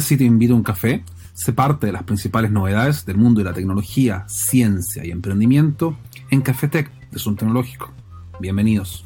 si te invito a un café? Se parte de las principales novedades del mundo de la tecnología, ciencia y emprendimiento en Cafetec de Zoom Tecnológico. Bienvenidos.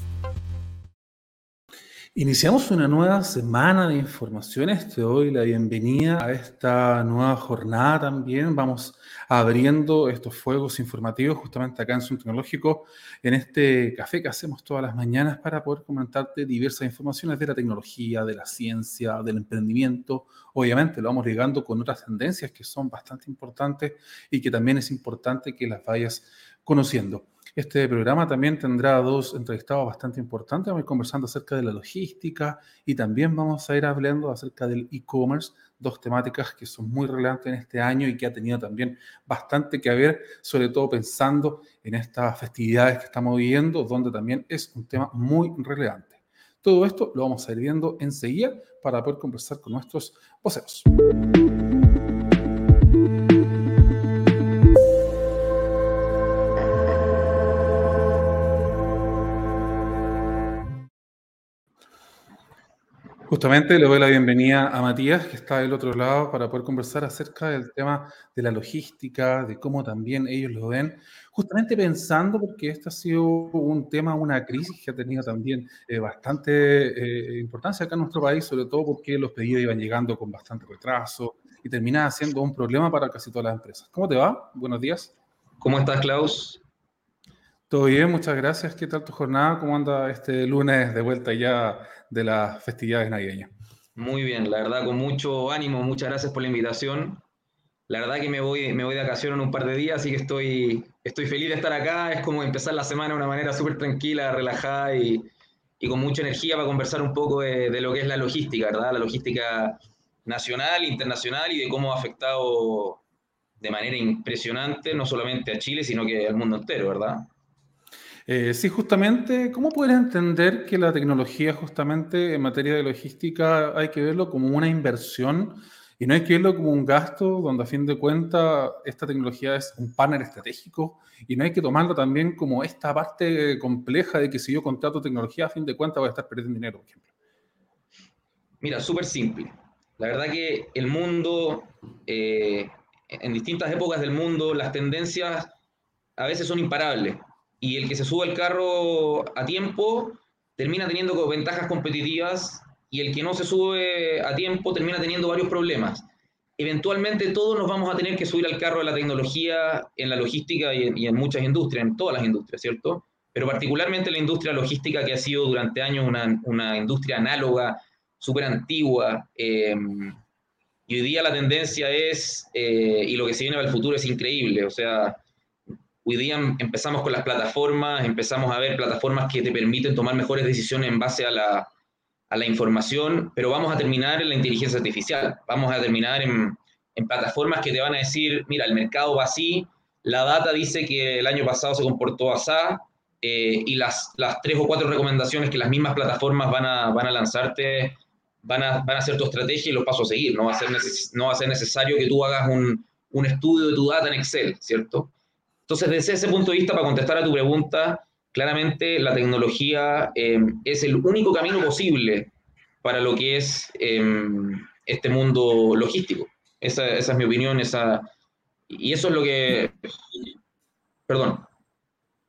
Iniciamos una nueva semana de informaciones. Te doy la bienvenida a esta nueva jornada también. Vamos abriendo estos fuegos informativos justamente acá en Zoom Tecnológico, en este café que hacemos todas las mañanas para poder comentarte diversas informaciones de la tecnología, de la ciencia, del emprendimiento. Obviamente lo vamos ligando con otras tendencias que son bastante importantes y que también es importante que las vayas conociendo. Este programa también tendrá dos entrevistados bastante importantes. Vamos a ir conversando acerca de la logística y también vamos a ir hablando acerca del e-commerce, dos temáticas que son muy relevantes en este año y que ha tenido también bastante que ver, sobre todo pensando en estas festividades que estamos viviendo, donde también es un tema muy relevante. Todo esto lo vamos a ir viendo enseguida para poder conversar con nuestros voceros. Justamente le doy la bienvenida a Matías, que está del otro lado, para poder conversar acerca del tema de la logística, de cómo también ellos lo ven, justamente pensando, porque este ha sido un tema, una crisis que ha tenido también eh, bastante eh, importancia acá en nuestro país, sobre todo porque los pedidos iban llegando con bastante retraso y terminaba siendo un problema para casi todas las empresas. ¿Cómo te va? Buenos días. ¿Cómo estás, Klaus? Todo bien, muchas gracias. ¿Qué tal tu jornada? ¿Cómo anda este lunes de vuelta ya de las festividades navideñas? Muy bien, la verdad, con mucho ánimo. Muchas gracias por la invitación. La verdad que me voy, me voy de vacaciones en un par de días, así que estoy, estoy feliz de estar acá. Es como empezar la semana de una manera súper tranquila, relajada y, y, con mucha energía para conversar un poco de, de, lo que es la logística, ¿verdad? La logística nacional, internacional y de cómo ha afectado de manera impresionante no solamente a Chile, sino que al mundo entero, ¿verdad? Eh, sí, justamente, ¿cómo puedes entender que la tecnología justamente en materia de logística hay que verlo como una inversión y no hay que verlo como un gasto donde a fin de cuentas esta tecnología es un partner estratégico y no hay que tomarlo también como esta parte compleja de que si yo contrato tecnología a fin de cuentas voy a estar perdiendo dinero, por ejemplo? Mira, súper simple. La verdad que el mundo, eh, en distintas épocas del mundo, las tendencias a veces son imparables y el que se sube al carro a tiempo termina teniendo ventajas competitivas y el que no se sube a tiempo termina teniendo varios problemas. Eventualmente todos nos vamos a tener que subir al carro de la tecnología en la logística y en, muchas industrias, en todas las industrias, ¿cierto? Pero particularmente la industria logística que ha sido durante años una, una industria análoga, súper antigua. Eh, y hoy día la tendencia es, eh, y lo que se viene para el futuro es increíble, o sea, Hoy día empezamos con las plataformas, empezamos a ver plataformas que te permiten tomar mejores decisiones en base a la, a la información, pero vamos a terminar en la inteligencia artificial, vamos a terminar en, en plataformas que te van a decir, mira, el mercado va así, la data dice que el año pasado se comportó así, eh, y las, las tres o cuatro recomendaciones que las mismas plataformas van a, van a lanzarte van a, van a ser tu estrategia y los pasos a seguir. No va a ser, no va a ser necesario que tú hagas un, un estudio de tu data en Excel, ¿cierto? Entonces, desde ese punto de vista, para contestar a tu pregunta, claramente la tecnología eh, es el único camino posible para lo que es eh, este mundo logístico. Esa, esa, es mi opinión, esa, y eso es lo que... Perdón.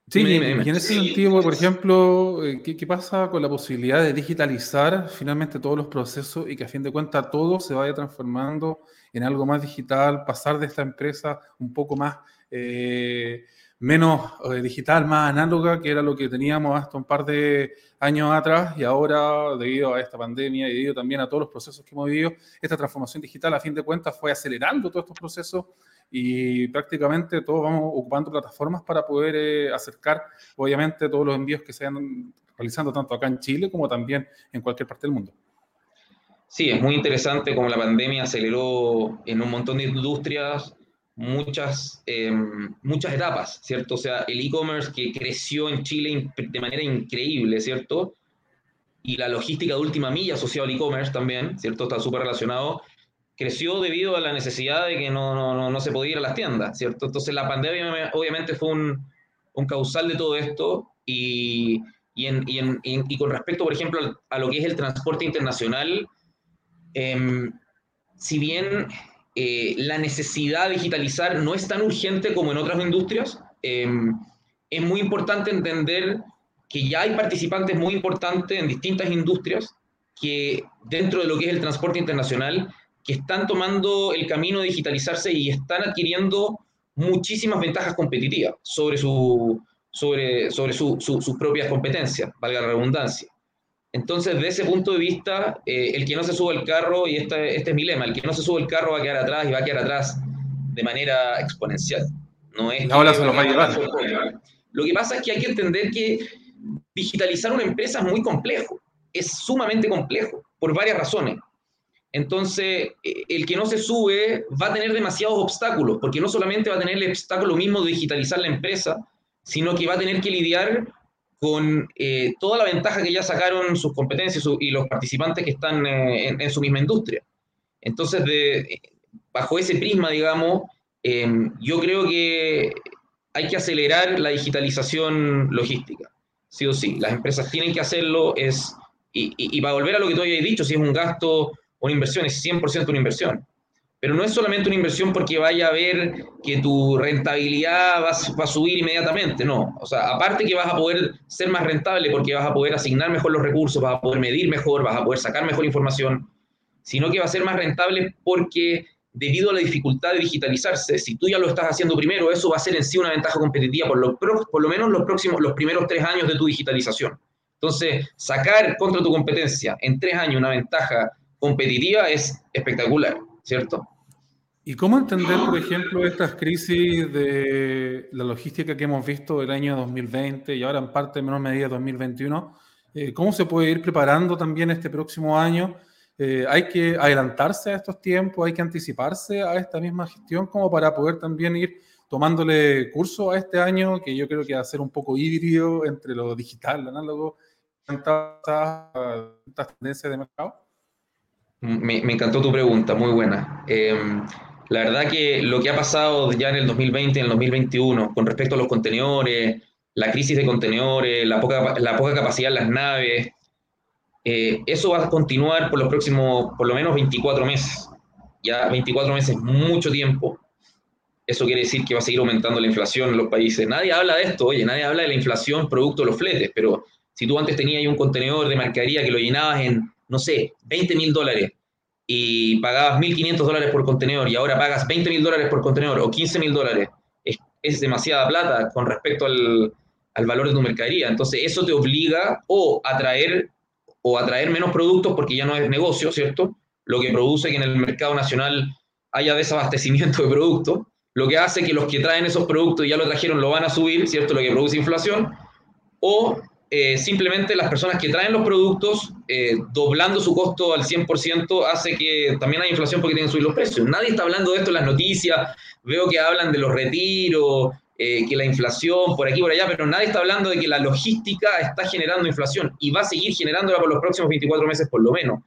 Sí, dime, dime, dime. y en ese sentido, por ejemplo, eh, ¿qué, ¿qué, pasa con la posibilidad de digitalizar finalmente todos los procesos y que a fin de cuentas todo se vaya transformando en algo más digital, pasar de esta empresa un poco más eh, menos eh, digital, más análoga, que era lo que teníamos hasta un par de años atrás y ahora, debido a esta pandemia y debido también a todos los procesos que hemos vivido, esta transformación digital, a fin de cuentas, fue acelerando todos estos procesos y prácticamente todos vamos ocupando plataformas para poder eh, acercar, obviamente, todos los envíos que se van realizando tanto acá en Chile como también en cualquier parte del mundo. Sí, es muy interesante como la pandemia aceleró en un montón de industrias muchas, eh, muchas etapas, ¿cierto? O sea, el e-commerce que creció en Chile de manera increíble, ¿cierto? Y la logística de última milla asociada al e-commerce también, ¿cierto? Está súper relacionado. Creció debido a la necesidad de que no, no, no, se podía ir a las tiendas, ¿cierto? Entonces la pandemia obviamente fue un, un causal de todo esto y, y, en, y, en, y, con respecto, por ejemplo, a lo que es el transporte internacional, eh, si bien eh, la necesidad de digitalizar no es tan urgente como en otras industrias, em, es muy importante entender que ya hay participantes muy importantes en distintas industrias que dentro de lo que es el transporte internacional, que están tomando el camino de digitalizarse y están adquiriendo muchísimas ventajas competitivas sobre, su, sobre, sobre sus propias competencias, valga la redundancia. Entonces, de ese punto de vista, eh, el que no se sube al carro, y este, este es mi lema, el que no se sube al carro va a quedar atrás y va a quedar atrás de manera exponencial. No es Ahora se lo va a llevar. Lo que pasa es que hay que entender que digitalizar una empresa es muy complejo, es sumamente complejo, por varias razones. Entonces, eh, el que no se sube va a tener demasiados obstáculos, porque no solamente va a tener el obstáculo mismo de digitalizar la empresa, sino que va a tener que lidiar con eh, toda la ventaja que ya sacaron sus competencias y los participantes que están eh, en, su misma industria. Entonces, de, bajo ese prisma, digamos, em, yo creo que hay que acelerar la digitalización logística, sí o sí. Las empresas tienen que hacerlo, es, y para volver a lo que tú habías dicho, si es un gasto o una inversión, es 100% una inversión. Pero no es solamente una inversión porque vaya a ver que tu rentabilidad va, a subir inmediatamente, no. O sea, aparte que vas a poder ser más rentable porque vas a poder asignar mejor los recursos, vas a poder medir mejor, vas a poder sacar mejor información, sino que va a ser más rentable porque debido a la dificultad de digitalizarse, si tú ya lo estás haciendo primero, eso va a ser en sí una ventaja competitiva por lo, por lo menos los, próximos, los primeros tres años de tu digitalización. Entonces, sacar contra tu competencia en tres años una ventaja competitiva es espectacular, ¿cierto? ¿Y cómo entender, por ejemplo, estas crisis de la logística que hemos visto el año 2020 y ahora en parte en menor medida 2021? Eh, ¿Cómo se puede ir preparando también este próximo año? Eh, ¿Hay que adelantarse a estos tiempos? ¿Hay que anticiparse a esta misma gestión como para poder también ir tomándole curso a este año, que yo creo que va a ser un poco híbrido entre lo digital, lo análogo, tantas tendencias de mercado? Me, me, encantó tu pregunta, muy buena. Eh, la verdad que lo que ha pasado ya en el 2020 y en el 2021 con respecto a los contenedores, la crisis de contenedores, la poca, la poca capacidad en las naves, eh, eso va a continuar por los próximos, por lo menos 24 meses. Ya 24 meses, mucho tiempo. Eso quiere decir que va a seguir aumentando la inflación en los países. Nadie habla de esto, oye, nadie habla de la inflación producto de los fletes, pero si tú antes tenías un contenedor de mercadería que lo llenabas en, no sé, 20 mil dólares y pagabas 1.500 dólares por contenedor y ahora pagas 20.000 dólares por contenedor o 15.000 dólares, es, demasiada plata con respecto al, al, valor de tu mercadería. Entonces eso te obliga o a traer, o a traer menos productos porque ya no es negocio, ¿cierto? Lo que produce que en el mercado nacional haya desabastecimiento de productos, lo que hace que los que traen esos productos y ya lo trajeron lo van a subir, ¿cierto? Lo que produce inflación, o eh, simplemente las personas que traen los productos, eh, doblando su costo al 100%, hace que también haya inflación porque tienen que subir los precios. Nadie está hablando de esto en las noticias, veo que hablan de los retiros, eh, que la inflación por aquí por allá, pero nadie está hablando de que la logística está generando inflación y va a seguir generándola por los próximos 24 meses por lo menos.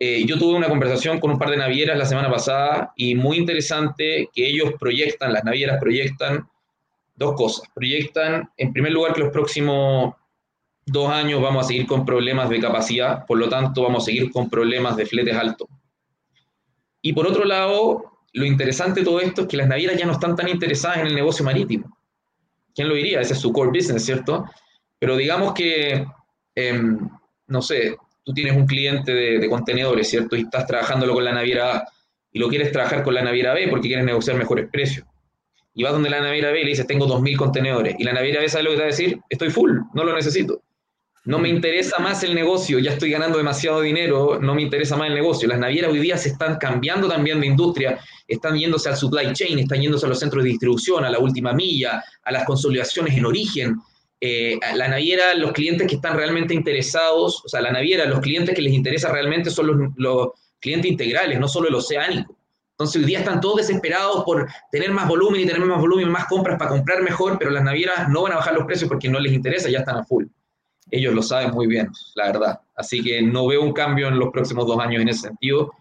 yo tuve una conversación con un par de navieras la semana pasada y muy interesante que ellos proyectan, las navieras proyectan dos cosas. Proyectan, en primer lugar, que los próximos dos años vamos a seguir con problemas de capacidad, por lo tanto vamos a seguir con problemas de fletes altos. Y por otro lado, lo interesante de todo esto es que las navieras ya no están tan interesadas en el negocio marítimo. ¿Quién lo diría? Ese es su core business, ¿cierto? Pero digamos que, em, no sé, tú tienes un cliente de, de, contenedores, ¿cierto? Y estás trabajándolo con la naviera A y lo quieres trabajar con la naviera B porque quieres negociar mejores precios. Y vas donde la naviera B y le dices, tengo 2.000 contenedores. Y la naviera B sabe lo que te va a decir, estoy full, no lo necesito. No me interesa más el negocio, ya estoy ganando demasiado dinero, no me interesa más el negocio. Las navieras hoy día se están cambiando también de industria, están yéndose al supply chain, están yéndose a los centros de distribución, a la última milla, a las consolidaciones en origen. Eh, la naviera, los clientes que están realmente interesados, o sea, la naviera, los clientes que les interesa realmente son los clientes integrales, no solo el oceánico. Entonces hoy día están todos desesperados por tener más volumen y tener más volumen, más compras para comprar mejor, pero las navieras no van a bajar los precios porque no les interesa, ya están a full ellos lo saben muy bien, la verdad. Así que no veo un cambio en los próximos dos años en ese sentido.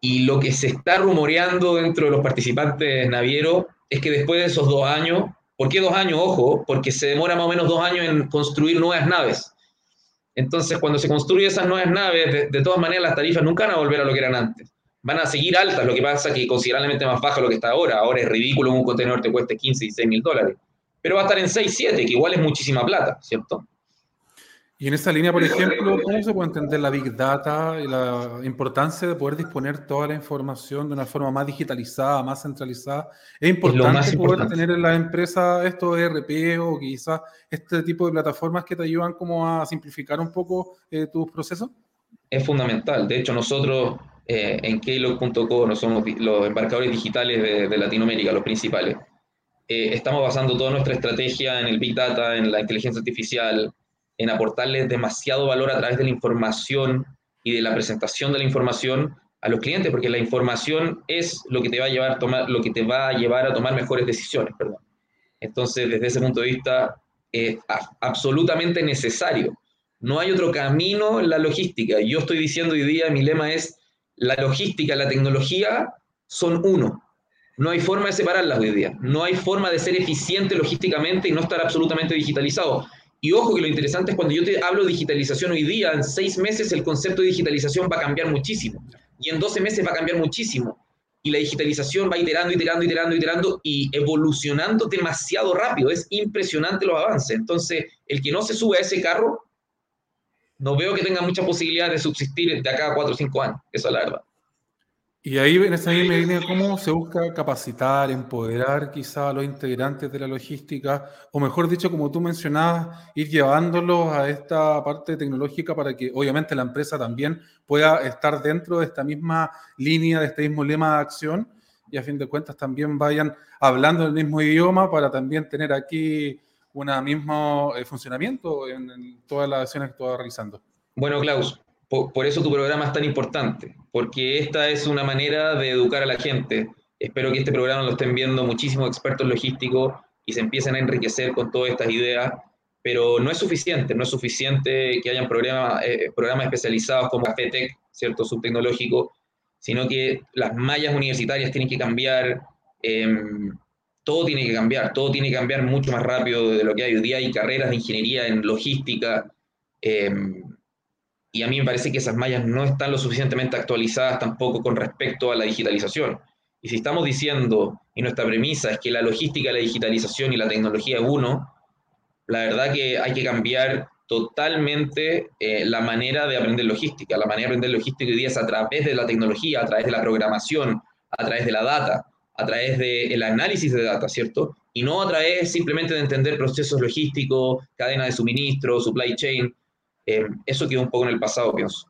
Y lo que se está rumoreando dentro de los participantes navieros es que después de esos dos años, ¿por qué dos años? Ojo, porque se demora más o menos dos años en construir nuevas naves. Entonces, cuando se construyen esas nuevas naves, de, de todas maneras las tarifas nunca van a volver a lo que eran antes. Van a seguir altas, lo que pasa que considerablemente más baja lo que está ahora. Ahora es ridículo un contenedor te cueste 15, 16 mil dólares, pero va a estar en 6, 7, que igual es muchísima plata, ¿cierto? Y en esa línea, por ejemplo, ¿cómo se puede entender la Big Data y la importancia de poder disponer toda la información de una forma más digitalizada, más centralizada? ¿Es importante poder tener en la empresa estos ERP o quizás este tipo de plataformas que te ayudan como a simplificar un poco eh, tus procesos? Es fundamental. De hecho, nosotros eh, en Keylog.co somos los embarcadores digitales de, Latinoamérica, los principales. Eh, estamos basando toda nuestra estrategia en el Big Data, en la inteligencia artificial, en aportarles demasiado valor a través de la información y de la presentación de la información a los clientes, porque la información es lo que te va a llevar a tomar, lo que te va a, llevar a tomar mejores decisiones. Perdón. Entonces, desde ese punto de vista, es absolutamente necesario. No hay otro camino en la logística. Yo estoy diciendo hoy día, mi lema es, la logística la tecnología son uno. No hay forma de separarlas hoy día. No hay forma de ser eficiente logísticamente y no estar absolutamente digitalizado. Y ojo que lo interesante es cuando yo te hablo de digitalización hoy día, en seis meses el concepto de digitalización va a cambiar muchísimo. Y en 12 meses va a cambiar muchísimo. Y la digitalización va iterando, iterando, iterando, iterando y evolucionando demasiado rápido. Es impresionante los avances. Entonces, el que no se sube a ese carro, no veo que tenga mucha posibilidad de subsistir de acá a 4 o 5 años. Eso es la verdad. Y ahí en esa misma línea, ¿cómo se busca capacitar, empoderar quizá a los integrantes de la logística? O mejor dicho, como tú mencionabas, ir llevándolos a esta parte tecnológica para que obviamente la empresa también pueda estar dentro de esta misma línea, de este mismo lema de acción y a fin de cuentas también vayan hablando el mismo idioma para también tener aquí un mismo eh, funcionamiento en, en todas las acciones que vas realizando. Bueno, Klaus, por, eso tu programa es tan importante, porque esta es una manera de educar a la gente. Espero que este programa lo estén viendo muchísimos expertos logísticos y se empiecen a enriquecer con todas estas ideas, pero no es suficiente, no es suficiente que hayan programas, eh, programas especializados como Café ¿cierto? Subtecnológico, sino que las mallas universitarias tienen que cambiar, em, todo tiene que cambiar, todo tiene que cambiar mucho más rápido de lo que hay hoy día. Hay carreras de ingeniería en logística, em, y a mí me parece que esas mallas no están lo suficientemente actualizadas tampoco con respecto a la digitalización. Y si estamos diciendo, y nuestra premisa es que la logística, la digitalización y la tecnología es uno, la verdad que hay que cambiar totalmente eh, la manera de aprender logística. La manera de aprender logística hoy día es a través de la tecnología, a través de la programación, a través de la data, a través del análisis de data, ¿cierto? Y no a través simplemente de entender procesos logísticos, cadena de suministro, supply chain, eh, eso quedó un poco en el pasado, pienso.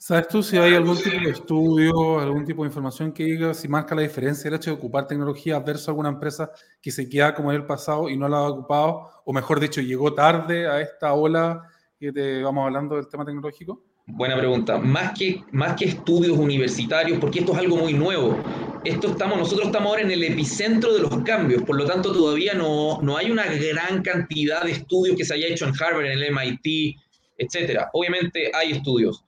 ¿Sabes tú si hay algún tipo de estudio, algún tipo de información que diga si marca la diferencia el hecho de ocupar tecnología versus alguna empresa que se queda como en el pasado y no la ha ocupado, o mejor dicho, llegó tarde a esta ola que te vamos hablando del tema tecnológico? Buena pregunta. Más que, más que estudios universitarios, porque esto es algo muy nuevo. Esto estamos, nosotros estamos ahora en el epicentro de los cambios, por lo tanto todavía no, no hay una gran cantidad de estudios que se haya hecho en Harvard, en el MIT, etcétera. Obviamente hay estudios,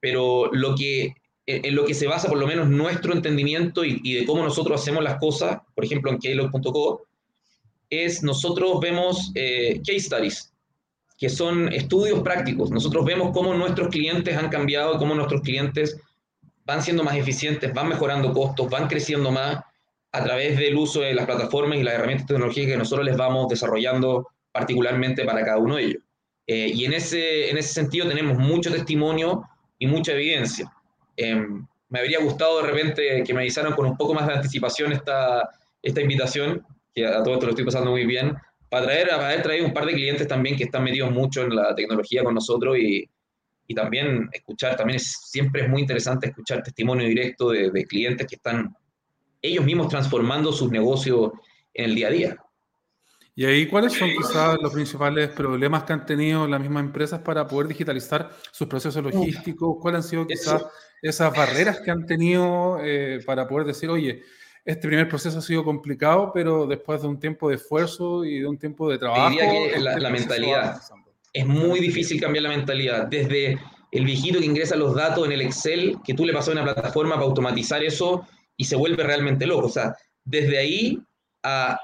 pero lo que, en lo que se basa por lo menos nuestro entendimiento y, de cómo nosotros hacemos las cosas, por ejemplo en Keylog.co, es nosotros vemos eh, case studies, que son estudios prácticos. Nosotros vemos cómo nuestros clientes han cambiado, cómo nuestros clientes van siendo más eficientes, van mejorando costos, van creciendo más a través del uso de las plataformas y las herramientas tecnológicas que nosotros les vamos desarrollando particularmente para cada uno de ellos. Eh, y en ese, en ese sentido tenemos mucho testimonio y mucha evidencia. Em, me habría gustado de repente que me avisaran con un poco más de anticipación esta, esta invitación, que a todo esto lo estoy pasando muy bien, para traer, para haber traído un par de clientes también que están metidos mucho en la tecnología con nosotros y, y también escuchar, también es, siempre es muy interesante escuchar testimonio directo de, de clientes que están ellos mismos transformando sus negocios en el día a día. Y ahí, ¿cuáles son quizás los principales problemas que han tenido las mismas empresas para poder digitalizar sus procesos logísticos? ¿Cuáles han sido quizás esas barreras que han tenido eh, para poder decir, oye, este primer proceso ha sido complicado, pero después de un tiempo de esfuerzo y de un tiempo de trabajo... Diría que la, este mentalidad. Es muy difícil cambiar la mentalidad. Desde el viejito que ingresa los datos en el Excel, que tú le pasas a una plataforma para automatizar eso y se vuelve realmente loco. O sea, desde ahí a,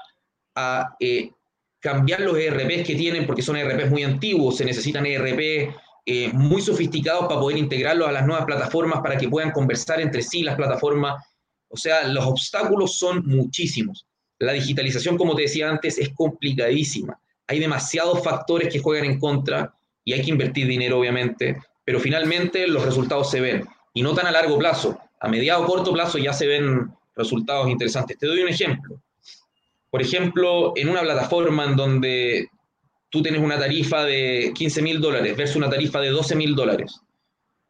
a eh, cambiar los ERPs que tienen, porque son ERPs muy antiguos, se necesitan ERP eh, muy sofisticados para poder integrarlos a las nuevas plataformas, para que puedan conversar entre sí las plataformas. O sea, los obstáculos son muchísimos. La digitalización, como te decía antes, es complicadísima. Hay demasiados factores que juegan en contra y hay que invertir dinero, obviamente, pero finalmente los resultados se ven. Y no tan a largo plazo. A mediado o corto plazo ya se ven resultados interesantes. Te doy un ejemplo. Por ejemplo, en una plataforma en donde tú tienes una tarifa de 15 mil dólares versus una tarifa de 12 mil dólares,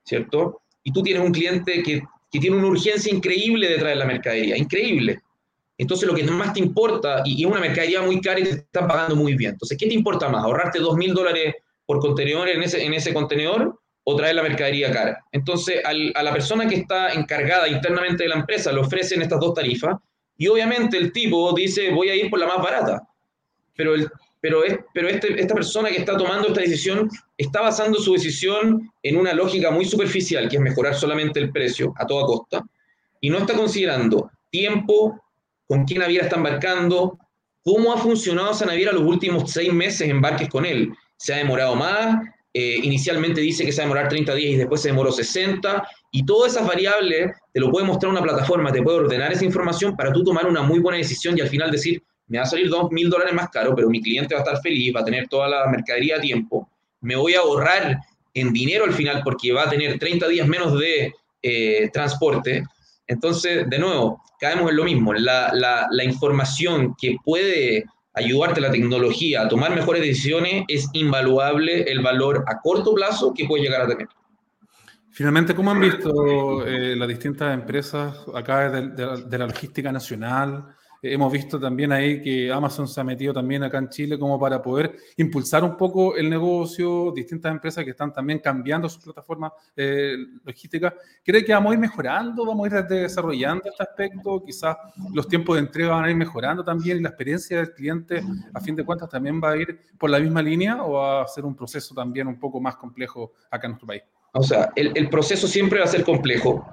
¿cierto? Y tú tienes un cliente que, que, tiene una urgencia increíble de traer la mercadería, increíble. Entonces lo que más te importa, y, es una mercadería muy cara y te están pagando muy bien. Entonces, ¿qué te importa más? ¿Ahorrarte 2 mil dólares por contenedor en ese, en ese contenedor o traer la mercadería cara? Entonces, al, a la persona que está encargada internamente de la empresa le ofrecen estas dos tarifas y obviamente el tipo dice, voy a ir por la más barata. Pero el, pero, es, pero este, esta persona que está tomando esta decisión está basando su decisión en una lógica muy superficial, que es mejorar solamente el precio a toda costa, y no está considerando tiempo, con quién naviera está embarcando, cómo ha funcionado esa naviera los últimos seis meses embarques con él. ¿Se ha demorado más? Eh, inicialmente dice que se va a demorar 30 días y después se demoró 60, y todas esas variables te lo puede mostrar una plataforma, te puede ordenar esa información para tú tomar una muy buena decisión y al final decir, me va a salir dos mil dólares más caro, pero mi cliente va a estar feliz, va a tener toda la mercadería a tiempo, me voy a ahorrar en dinero al final porque va a tener 30 días menos de eh, transporte. Entonces, de nuevo, caemos en lo mismo. La, la, información que puede ayudarte la tecnología a tomar mejores decisiones es invaluable el valor a corto plazo que puede llegar a tener. Finalmente, ¿cómo han visto eh, las distintas empresas acá de la logística nacional? Hemos visto también ahí que Amazon se ha metido también acá en Chile como para poder impulsar un poco el negocio, distintas empresas que están también cambiando sus plataformas eh, logísticas. ¿Cree que vamos a ir mejorando, vamos a ir desarrollando este aspecto? Quizás los tiempos de entrega van a ir mejorando también y la experiencia del cliente, a fin de cuentas, también va a ir por la misma línea o va a ser un proceso también un poco más complejo acá en nuestro país. O sea, el, proceso siempre va a ser complejo,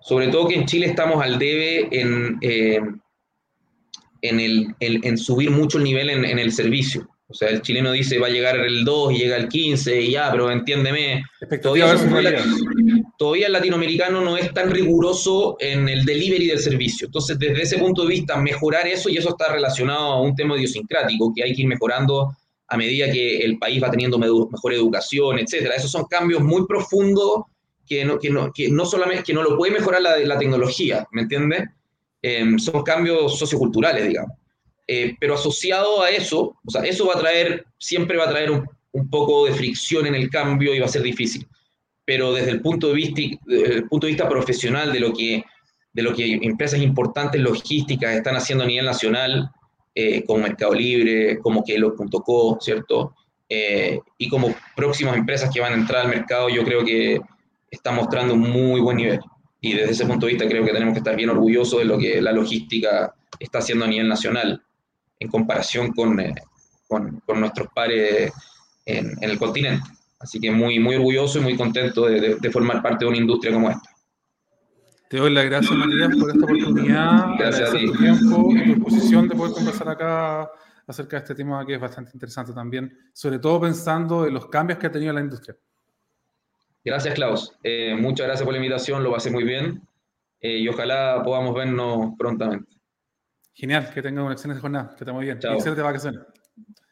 sobre todo que en Chile estamos al debe en... Eh, en, el, en subir mucho el nivel en, en, el servicio. O sea, el chileno dice va a llegar el 2 y llega el 15 y ya, pero entiéndeme. Todavía, todavía el latinoamericano no es tan riguroso en el delivery del servicio. Entonces, desde ese punto de vista, mejorar eso, y eso está relacionado a un tema idiosincrático, que hay que ir mejorando a medida que el país va teniendo mejor educación, etcétera. Esos son cambios muy profundos que no, que no, que no solamente que no lo puede mejorar la, la tecnología, ¿me entiendes? Em, son cambios socioculturales, digamos. Eh, pero asociado a eso, o sea, eso va a traer, siempre va a traer un, un, poco de fricción en el cambio y va a ser difícil. Pero desde el punto de vista, desde el punto de vista profesional de lo que de lo que empresas importantes logísticas están haciendo a nivel nacional, eh, como Mercado Libre, como Kelo.co, ¿cierto? Eh, y como próximas empresas que van a entrar al mercado, yo creo que están mostrando un muy buen nivel y desde ese punto de vista creo que tenemos que estar bien orgullosos de lo que la logística está haciendo a nivel nacional en comparación con, eh, con, con nuestros pares en, en, el continente. Así que muy, muy orgulloso y muy contento de, de, de, formar parte de una industria como esta. Te doy las gracias, Matías, por esta oportunidad. Gracias a ti. tu tiempo y tu disposición de poder conversar acá acerca de este tema que es bastante interesante también, sobre todo pensando en los cambios que ha tenido la industria. Gracias, Klaus. Eh, muchas gracias por la invitación, lo pasé muy bien eh, y ojalá podamos vernos prontamente. Genial, que tengan una excelente jornada, que esté muy bien. Chao. Excelente vacaciones.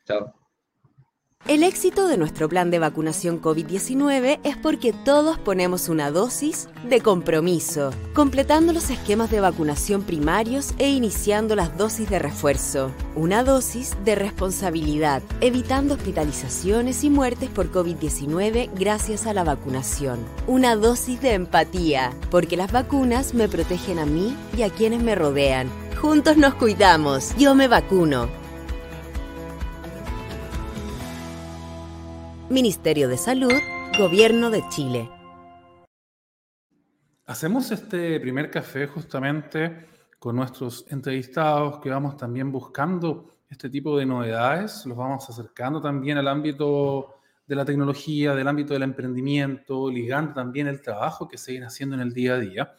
Chao. El éxito de nuestro plan de vacunación COVID-19 es porque todos ponemos una dosis de compromiso, completando los esquemas de vacunación primarios e iniciando las dosis de refuerzo. Una dosis de responsabilidad, evitando hospitalizaciones y muertes por COVID-19 gracias a la vacunación. Una dosis de empatía, porque las vacunas me protegen a mí y a quienes me rodean. Juntos nos cuidamos. Yo me vacuno. Ministerio de Salud, Gobierno de Chile. Hacemos este primer café justamente con nuestros entrevistados que vamos también buscando este tipo de novedades, los vamos acercando también al ámbito de la tecnología, del ámbito del emprendimiento, ligando también el trabajo que se viene haciendo en el día a día.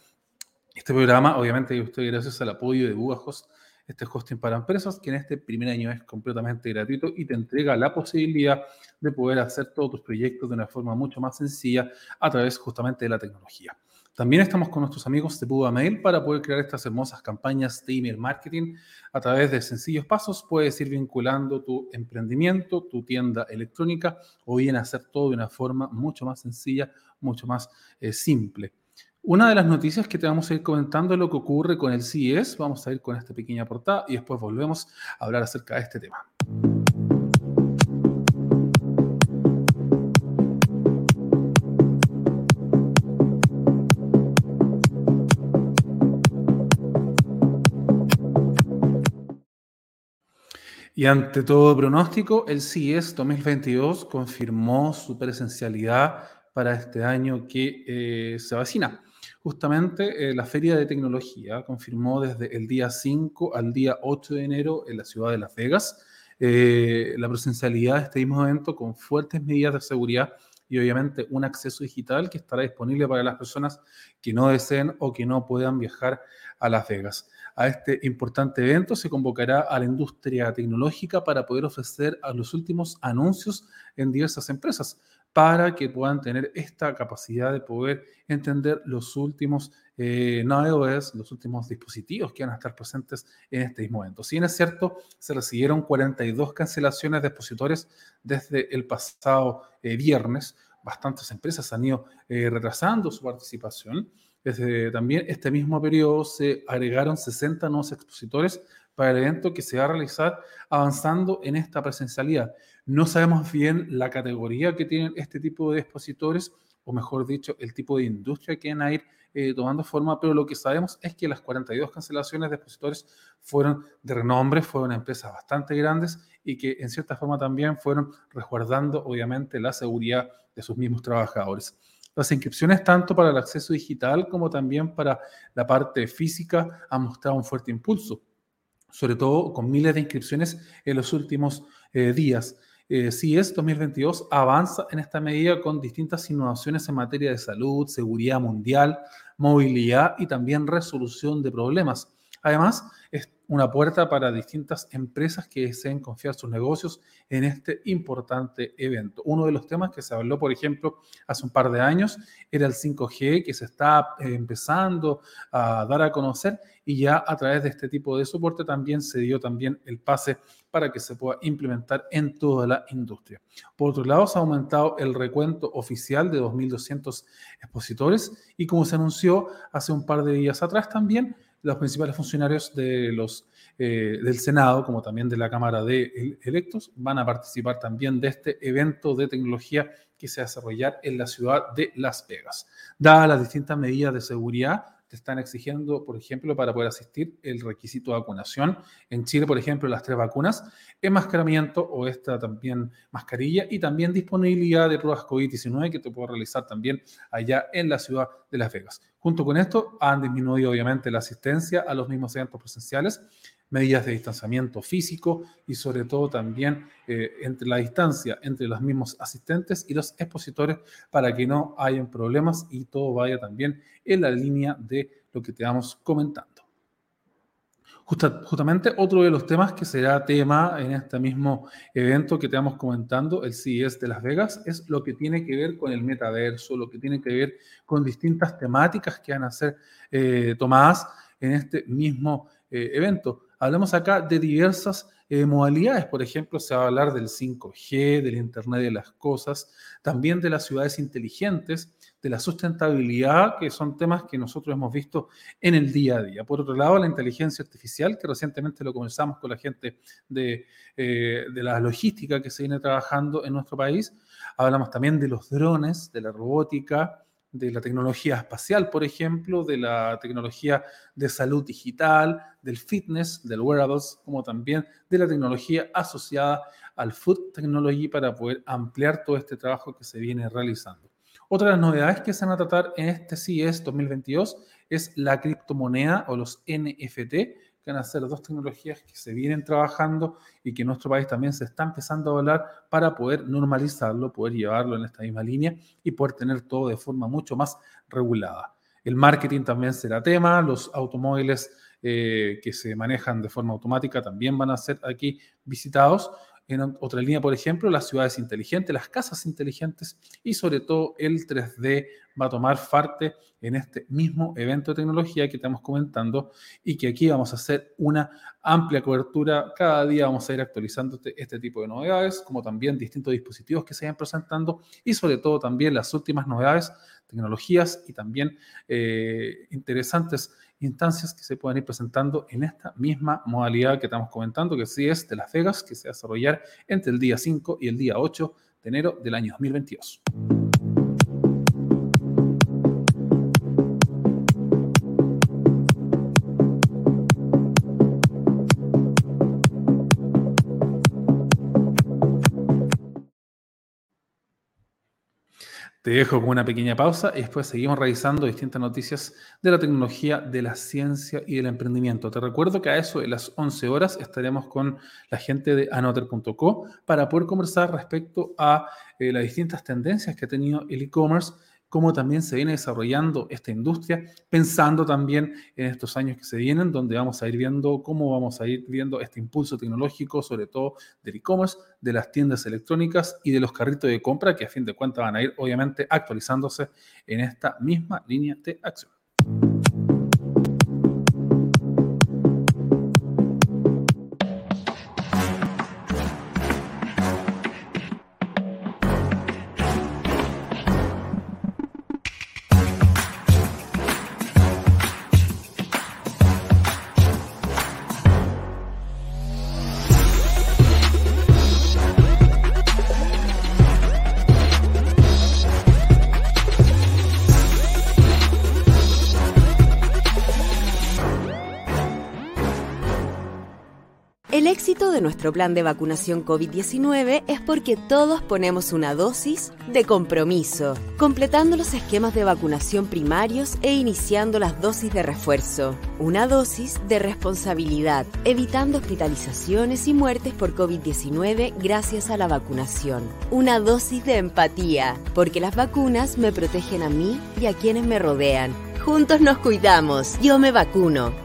Este programa, obviamente, usted gracias al apoyo de Bugajos, este hosting para empresas, que en este primer año es completamente gratuito y te entrega la posibilidad de poder hacer todos tus proyectos de una forma mucho más sencilla a través justamente de la tecnología. También estamos con nuestros amigos de Buda Mail para poder crear estas hermosas campañas de email marketing a través de sencillos pasos. Puedes ir vinculando tu emprendimiento, tu tienda electrónica o bien hacer todo de una forma mucho más sencilla, mucho más eh, simple. Una de las noticias que te vamos a ir comentando es lo que ocurre con el CES. Vamos a ir con esta pequeña portada y después volvemos a hablar acerca de este tema. Y ante todo pronóstico, el CIES 2022 confirmó su presencialidad para este año que eh, se vacina. Justamente eh, la Feria de Tecnología confirmó desde el día 5 al día 8 de enero en la ciudad de Las Vegas eh, la presencialidad de este mismo evento con fuertes medidas de seguridad y obviamente un acceso digital que estará disponible para las personas que no deseen o que no puedan viajar a Las Vegas. A este importante evento se convocará a la industria tecnológica para poder ofrecer a los últimos anuncios en diversas empresas para que puedan tener esta capacidad de poder entender los últimos eh, los últimos dispositivos que van a estar presentes en este mismo evento. Si bien es cierto, se recibieron 42 cancelaciones de expositores desde el pasado eh, viernes. Bastantes empresas han ido eh, retrasando su participación. Desde también este mismo periodo se agregaron 60 nuevos expositores para el evento que se va a realizar avanzando en esta presencialidad. No sabemos bien la categoría que tienen este tipo de expositores, o mejor dicho, el tipo de industria que van a ir eh, tomando forma, pero lo que sabemos es que las 42 cancelaciones de expositores fueron de renombre, fueron empresas bastante grandes y que en cierta forma también fueron resguardando obviamente la seguridad de sus mismos trabajadores. Las inscripciones, tanto para el acceso digital como también para la parte física, han mostrado un fuerte impulso, sobre todo con miles de inscripciones en los últimos eh, días. Eh, CIES 2022 avanza en esta medida con distintas innovaciones en materia de salud, seguridad mundial, movilidad y también resolución de problemas. Además, es una puerta para distintas empresas que deseen confiar sus negocios en este importante evento. Uno de los temas que se habló, por ejemplo, hace un par de años era el 5G, que se está eh, empezando a dar a conocer y ya a través de este tipo de soporte también se dio también el pase para que se pueda implementar en toda la industria. Por otro lado, se ha aumentado el recuento oficial de 2.200 expositores y como se anunció hace un par de días atrás también, los principales funcionarios de los, eh, del Senado, como también de la Cámara de Electos, van a participar también de este evento de tecnología que se va a desarrollar en la ciudad de Las Vegas. Dadas las distintas medidas de seguridad, te están exigiendo, por ejemplo, para poder asistir, el requisito de vacunación. En Chile, por ejemplo, las tres vacunas, enmascaramiento o esta también mascarilla y también disponibilidad de pruebas COVID-19 que te puedo realizar también allá en la ciudad de Las Vegas. Junto con esto, han disminuido obviamente la asistencia a los mismos eventos presenciales medidas de distanciamiento físico y sobre todo también eh, entre la distancia entre los mismos asistentes y los expositores para que no hayan problemas y todo vaya también en la línea de lo que te vamos comentando. justamente otro de los temas que será tema en este mismo evento que te vamos comentando, el CES de Las Vegas, es lo que tiene que ver con el metaverso, lo que tiene que ver con distintas temáticas que van a ser eh, tomadas en este mismo eh, evento. Hablamos acá de diversas eh, modalidades, por ejemplo, se va a hablar del 5G, del Internet de las Cosas, también de las ciudades inteligentes, de la sustentabilidad, que son temas que nosotros hemos visto en el día a día. Por otro lado, la inteligencia artificial, que recientemente lo comenzamos con la gente de, eh, de la logística que se viene trabajando en nuestro país. Hablamos también de los drones, de la robótica, de la tecnología espacial, por ejemplo, de la tecnología de salud digital, del fitness, del wearables, como también de la tecnología asociada al food technology para poder ampliar todo este trabajo que se viene realizando. Otra de las novedades que se van a tratar en este CES 2022 es la criptomoneda o los NFT, que van a ser dos tecnologías que se vienen trabajando y que en nuestro país también se está empezando a hablar para poder normalizarlo, poder llevarlo en esta misma línea y poder tener todo de forma mucho más regulada. El marketing también será tema, los automóviles eh, que se manejan de forma automática también van a ser aquí visitados. En otra línea, por ejemplo, las ciudades inteligentes, las casas inteligentes y sobre todo el 3D va a tomar parte en este mismo evento de tecnología que estamos comentando y que aquí vamos a hacer una amplia cobertura. Cada día vamos a ir actualizando este, este tipo de novedades, como también distintos dispositivos que se vayan presentando y sobre todo también las últimas novedades, tecnologías y también eh, interesantes instancias que se pueden ir presentando en esta misma modalidad que estamos comentando, que sí es de Las Vegas, que se va a desarrollar entre el día 5 y el día 8 de enero del año 2022. Te dejo con una pequeña pausa y después seguimos revisando distintas noticias de la tecnología, de la ciencia y del emprendimiento. Te recuerdo que a eso de las 11 horas estaremos con la gente de anoter.co para poder conversar respecto a eh, las distintas tendencias que ha tenido el e-commerce cómo también se viene desarrollando esta industria, pensando también en estos años que se vienen, donde vamos a ir viendo cómo vamos a ir viendo este impulso tecnológico, sobre todo del e-commerce, de las tiendas electrónicas y de los carritos de compra, que a fin de cuentas van a ir obviamente actualizándose en esta misma línea de acción. De nuestro plan de vacunación COVID-19 es porque todos ponemos una dosis de compromiso, completando los esquemas de vacunación primarios e iniciando las dosis de refuerzo. Una dosis de responsabilidad, evitando hospitalizaciones y muertes por COVID-19 gracias a la vacunación. Una dosis de empatía, porque las vacunas me protegen a mí y a quienes me rodean. Juntos nos cuidamos. Yo me vacuno.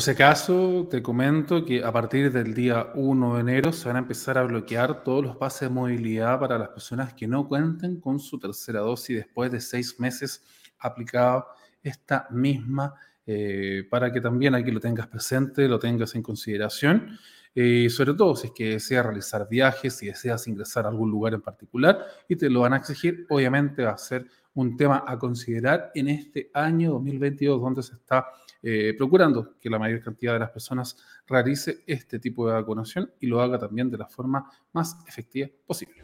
Por si acaso, te comento que a partir del día 1 de enero se van a empezar a bloquear todos los pases de movilidad para las personas que no cuenten con su tercera dosis después de seis meses aplicado esta misma, eh, para que también aquí lo tengas presente, lo tengas en consideración. Eh, sobre todo si es que deseas realizar viajes, si deseas ingresar a algún lugar en particular y te lo van a exigir, obviamente va a ser un tema a considerar en este año 2022 donde se está eh, procurando que la mayor cantidad de las personas realice este tipo de vacunación y lo haga también de la forma más efectiva posible.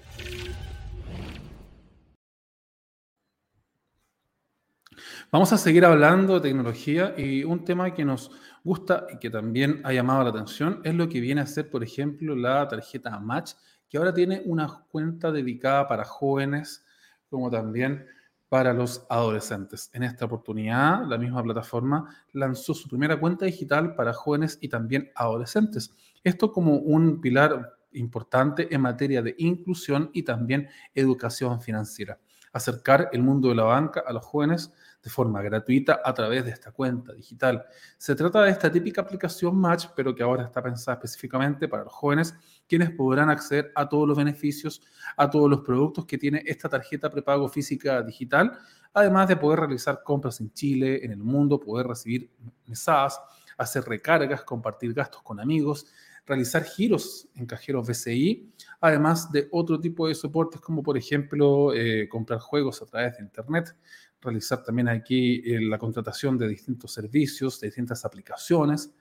Vamos a seguir hablando de tecnología y un tema que nos gusta y que también ha llamado la atención es lo que viene a ser, por ejemplo, la tarjeta Match, que ahora tiene una cuenta dedicada para jóvenes como también para los adolescentes. En esta oportunidad, la misma plataforma lanzó su primera cuenta digital para jóvenes y también adolescentes. Esto como un pilar importante en materia de inclusión y también educación financiera. acercar el mundo de la banca a los jóvenes de forma gratuita a través de esta cuenta digital. Se trata de esta típica aplicación Match, pero que ahora está pensada específicamente para los jóvenes, quienes podrán acceder a todos los beneficios, a todos los productos que tiene esta tarjeta prepago física digital, además de poder realizar compras en Chile, en el mundo, poder recibir mesadas, hacer recargas, compartir gastos con amigos, realizar giros en cajeros BCI, además de otro tipo de soportes como por ejemplo eh, comprar juegos a través de Internet, realizar también aquí eh, la contratación de distintos servicios, de distintas aplicaciones.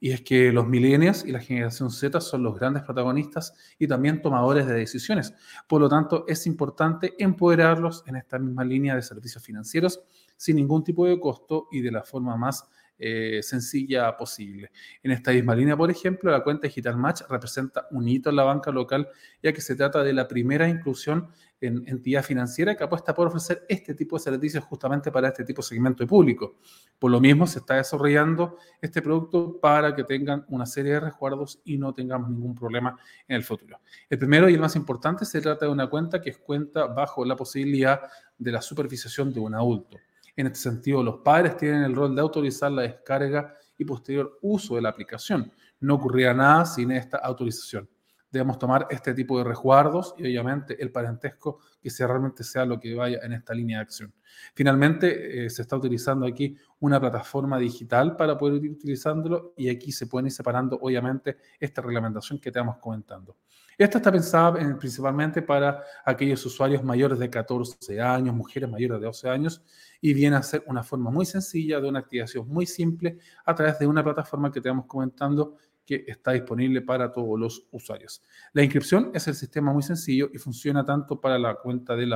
Y es que los millennials y la generación Z son los grandes protagonistas y también tomadores de decisiones. Por lo tanto, es importante empoderarlos en esta misma línea de servicios financieros sin ningún tipo de costo y de la forma más eh, sencilla posible. En esta misma línea, por ejemplo, la cuenta Digital Match representa un hito en la banca local, ya que se trata de la primera inclusión en entidad financiera que apuesta por ofrecer este tipo de servicios justamente para este tipo de segmento de público. Por lo mismo, se está desarrollando este producto para que tengan una serie de resguardos y no tengamos ningún problema en el futuro. El primero y el más importante se trata de una cuenta que es cuenta bajo la posibilidad de la supervisación de un adulto. En este sentido, los padres tienen el rol de autorizar la descarga y posterior uso de la aplicación. No ocurría nada sin esta autorización. Debemos tomar este tipo de resguardos y obviamente el parentesco que sea realmente sea lo que vaya en esta línea de acción. Finalmente, eh, se está utilizando aquí una plataforma digital para poder ir utilizándolo y aquí se pueden ir separando obviamente esta reglamentación que te vamos comentando. Esta está pensada principalmente para aquellos usuarios mayores de 14 años, mujeres mayores de 12 años, y viene a ser una forma muy sencilla de una activación muy simple a través de una plataforma que te vamos comentando que está disponible para todos los usuarios. La inscripción es el sistema muy sencillo y funciona tanto para la cuenta del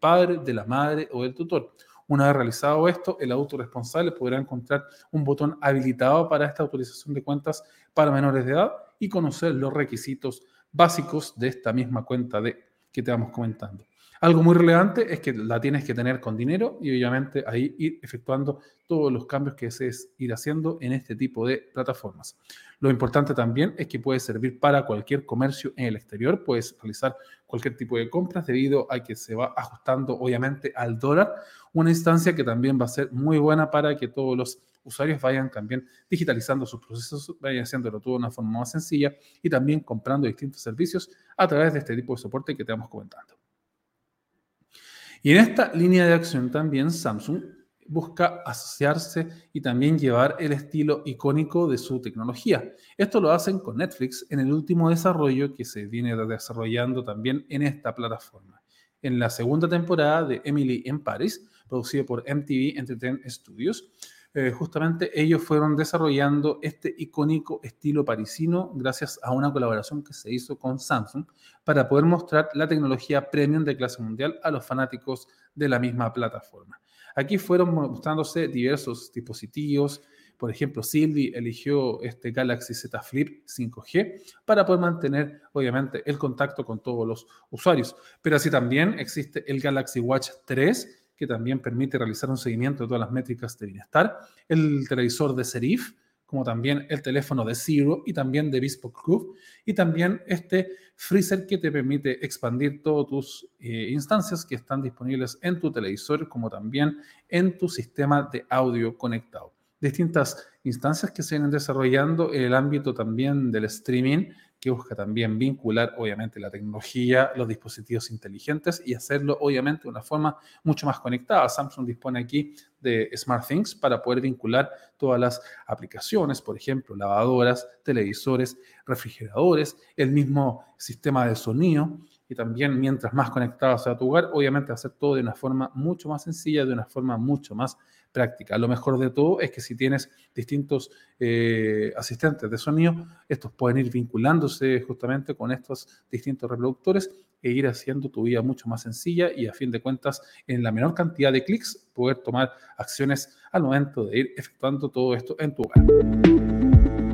padre, de la madre o del tutor. Una vez realizado esto, el adulto responsable podrá encontrar un botón habilitado para esta autorización de cuentas para menores de edad y conocer los requisitos básicos de esta misma cuenta de, que te vamos comentando. Algo muy relevante es que la tienes que tener con dinero y obviamente ahí ir efectuando todos los cambios que desees ir haciendo en este tipo de plataformas. Lo importante también es que puede servir para cualquier comercio en el exterior, puedes realizar cualquier tipo de compras debido a que se va ajustando obviamente al dólar, una instancia que también va a ser muy buena para que todos los usuarios vayan también digitalizando sus procesos, vayan haciéndolo todo de una forma más sencilla y también comprando distintos servicios a través de este tipo de soporte que te vamos comentando. Y en esta línea de acción también Samsung busca asociarse y también llevar el estilo icónico de su tecnología. Esto lo hacen con Netflix en el último desarrollo que se viene desarrollando también en esta plataforma. En la segunda temporada de Emily en Paris, producido por MTV Entertainment Studios, eh, justamente ellos fueron desarrollando este icónico estilo parisino gracias a una colaboración que se hizo con Samsung para poder mostrar la tecnología premium de clase mundial a los fanáticos de la misma plataforma. Aquí fueron mostrándose diversos dispositivos, por ejemplo, Silvi eligió este Galaxy Z Flip 5G para poder mantener, obviamente, el contacto con todos los usuarios. Pero así también existe el Galaxy Watch 3 que también permite realizar un seguimiento de todas las métricas de bienestar, el televisor de Serif, como también el teléfono de Zero y también de Bespoke y también este freezer que te permite expandir todas tus eh, instancias que están disponibles en tu televisor, como también en tu sistema de audio conectado. Distintas instancias que se vienen desarrollando en el ámbito también del streaming, que busca también vincular, obviamente, la tecnología, los dispositivos inteligentes y hacerlo, obviamente, de una forma mucho más conectada. Samsung dispone aquí de SmartThings para poder vincular todas las aplicaciones, por ejemplo, lavadoras, televisores, refrigeradores, el mismo sistema de sonido y también mientras más conectado sea tu hogar, obviamente hacer todo de una forma mucho más sencilla, de una forma mucho más práctica. Lo mejor de todo es que si tienes distintos eh, asistentes de sonido, estos pueden ir vinculándose justamente con estos distintos reproductores e ir haciendo tu vida mucho más sencilla y a fin de cuentas en la menor cantidad de clics poder tomar acciones al momento de ir efectuando todo esto en tu hogar.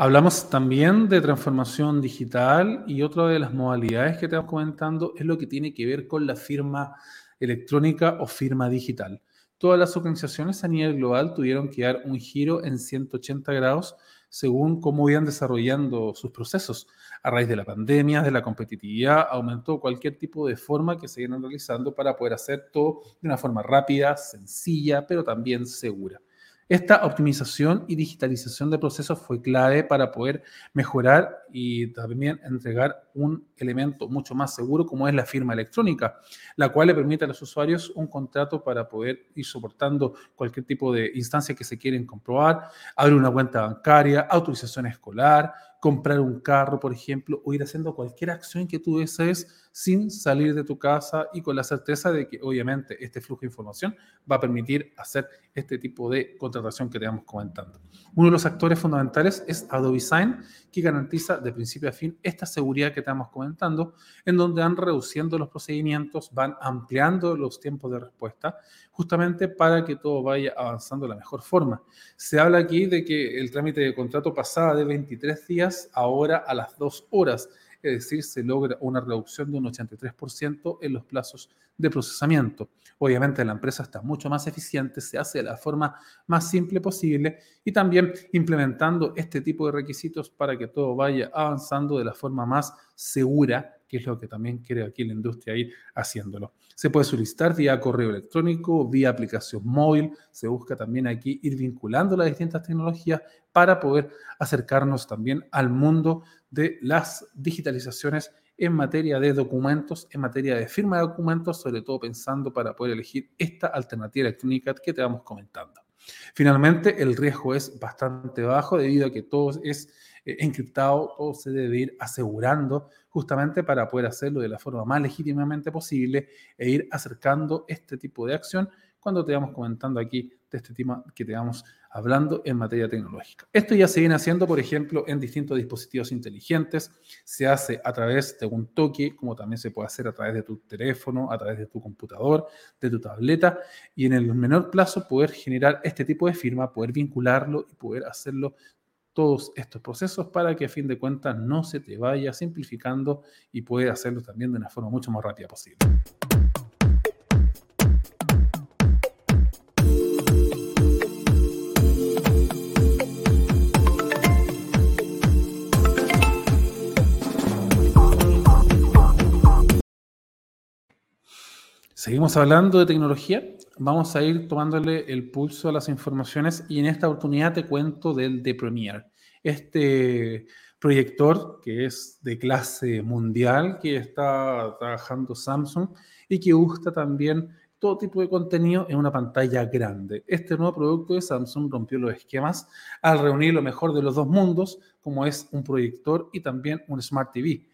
Hablamos también de transformación digital y otra de las modalidades que estamos comentando es lo que tiene que ver con la firma electrónica o firma digital. todas las organizaciones a nivel global tuvieron que dar un giro en 180 grados según cómo iban desarrollando sus procesos. A raíz de la pandemia, de la competitividad, aumentó cualquier tipo de forma que se iban realizando para poder hacer todo de una forma rápida, sencilla, pero también segura. Esta optimización y digitalización de procesos fue clave para poder mejorar y también entregar un elemento mucho más seguro como es la firma electrónica, la cual le permite a los usuarios un contrato para poder ir soportando cualquier tipo de instancia que se quieren comprobar, abrir una cuenta bancaria, autorización escolar, comprar un carro, por ejemplo, o ir haciendo cualquier acción que tú desees sin salir de tu casa y con la certeza de que obviamente este flujo de información va a permitir hacer este tipo de contratación que te vamos comentando. Uno de los actores fundamentales es Adobe Sign, que garantiza de principio a fin esta seguridad que te vamos comentando, en donde van reduciendo los procedimientos, van ampliando los tiempos de respuesta, justamente para que todo vaya avanzando de la mejor forma. Se habla aquí de que el trámite de contrato pasaba de 23 días ahora a las 2 horas es decir, se logra una reducción de un 83% en los plazos de procesamiento. Obviamente la empresa está mucho más eficiente, se hace de la forma más simple posible y también implementando este tipo de requisitos para que todo vaya avanzando de la forma más segura, que es lo que también quiere aquí la industria ir haciéndolo. Se puede solicitar vía correo electrónico, vía aplicación móvil. Se busca también aquí ir vinculando las distintas tecnologías para poder acercarnos también al mundo de las digitalizaciones en materia de documentos, en materia de firma de documentos, sobre todo pensando para poder elegir esta alternativa electrónica que te vamos comentando. Finalmente, el riesgo es bastante bajo debido a que todo es encriptado, todo se debe ir asegurando justamente para poder hacerlo de la forma más legítimamente posible e ir acercando este tipo de acción cuando te vamos comentando aquí de este tema que te vamos hablando en materia tecnológica. Esto ya se viene haciendo, por ejemplo, en distintos dispositivos inteligentes, se hace a través de un toque, como también se puede hacer a través de tu teléfono, a través de tu computador, de tu tableta, y en el menor plazo poder generar este tipo de firma, poder vincularlo y poder hacerlo todos estos procesos para que a fin de cuentas no se te vaya simplificando y pueda hacerlo también de una forma mucho más rápida posible. Seguimos hablando de tecnología. Vamos a ir tomándole el pulso a las informaciones y en esta oportunidad te cuento del de Premiere. Este proyector que es de clase mundial, que está trabajando Samsung y que gusta también todo tipo de contenido en una pantalla grande. Este nuevo producto de Samsung rompió los esquemas al reunir lo mejor de los dos mundos, como es un proyector y también un Smart TV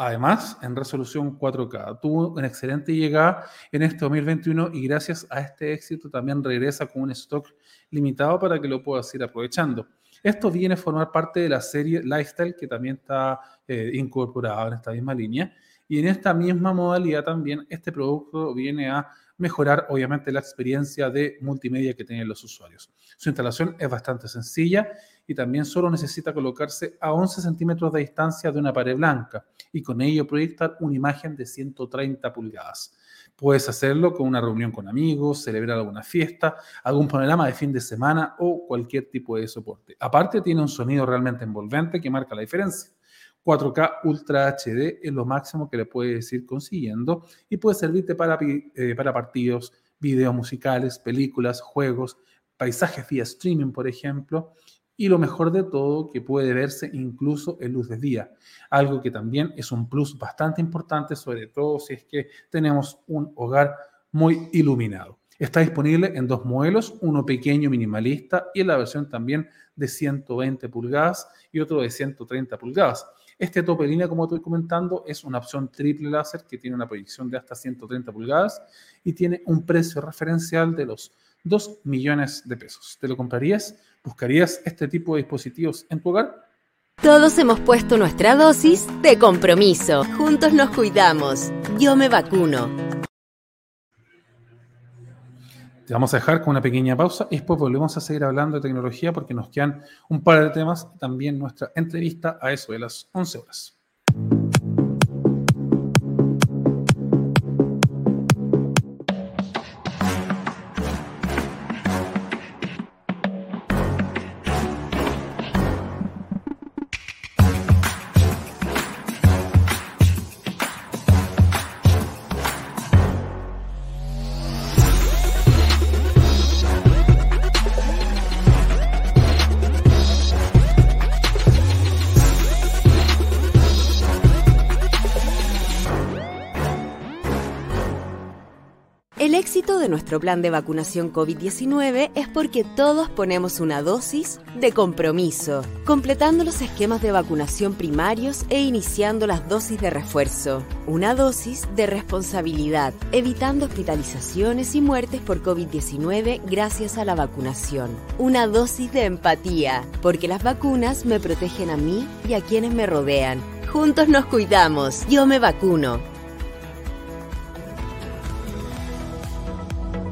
Además, en resolución 4K. Tuvo una excelente llegada en este 2021 y gracias a este éxito también regresa con un stock limitado para que lo puedas ir aprovechando. Esto viene a formar parte de la serie Lifestyle que también está eh, incorporada en esta misma línea. Y en esta misma modalidad también este producto viene a mejorar obviamente la experiencia de multimedia que tienen los usuarios. Su instalación es bastante sencilla y también solo necesita colocarse a 11 centímetros de distancia de una pared blanca y con ello proyectar una imagen de 130 pulgadas. Puedes hacerlo con una reunión con amigos, celebrar alguna fiesta, algún panorama de fin de semana o cualquier tipo de soporte. Aparte tiene un sonido realmente envolvente que marca la diferencia. 4K Ultra HD es lo máximo que le puedes ir consiguiendo y puede servirte para, eh, para partidos, videos musicales, películas, juegos, paisajes vía streaming, por ejemplo, y lo mejor de todo, que puede verse incluso en luz de día, algo que también es un plus bastante importante, sobre todo si es que tenemos un hogar muy iluminado. Está disponible en dos modelos, uno pequeño minimalista y la versión también de 120 pulgadas y otro de 130 pulgadas. Este tope línea, como estoy comentando, es una opción triple láser que tiene una proyección de hasta 130 pulgadas y tiene un precio referencial de los 2 millones de pesos. ¿Te lo comprarías? ¿Buscarías este tipo de dispositivos en tu hogar? Todos hemos puesto nuestra dosis de compromiso. Juntos nos cuidamos. Yo me vacuno. Te vamos a dejar con una pequeña pausa y después volvemos a seguir hablando de tecnología porque nos quedan un par de temas y también nuestra entrevista a eso de las 11 horas. Éxito de nuestro plan de vacunación COVID-19 es porque todos ponemos una dosis de compromiso, completando los esquemas de vacunación primarios e iniciando las dosis de refuerzo. Una dosis de responsabilidad, evitando hospitalizaciones y muertes por COVID-19 gracias a la vacunación. Una dosis de empatía, porque las vacunas me protegen a mí y a quienes me rodean. Juntos nos cuidamos. Yo me vacuno.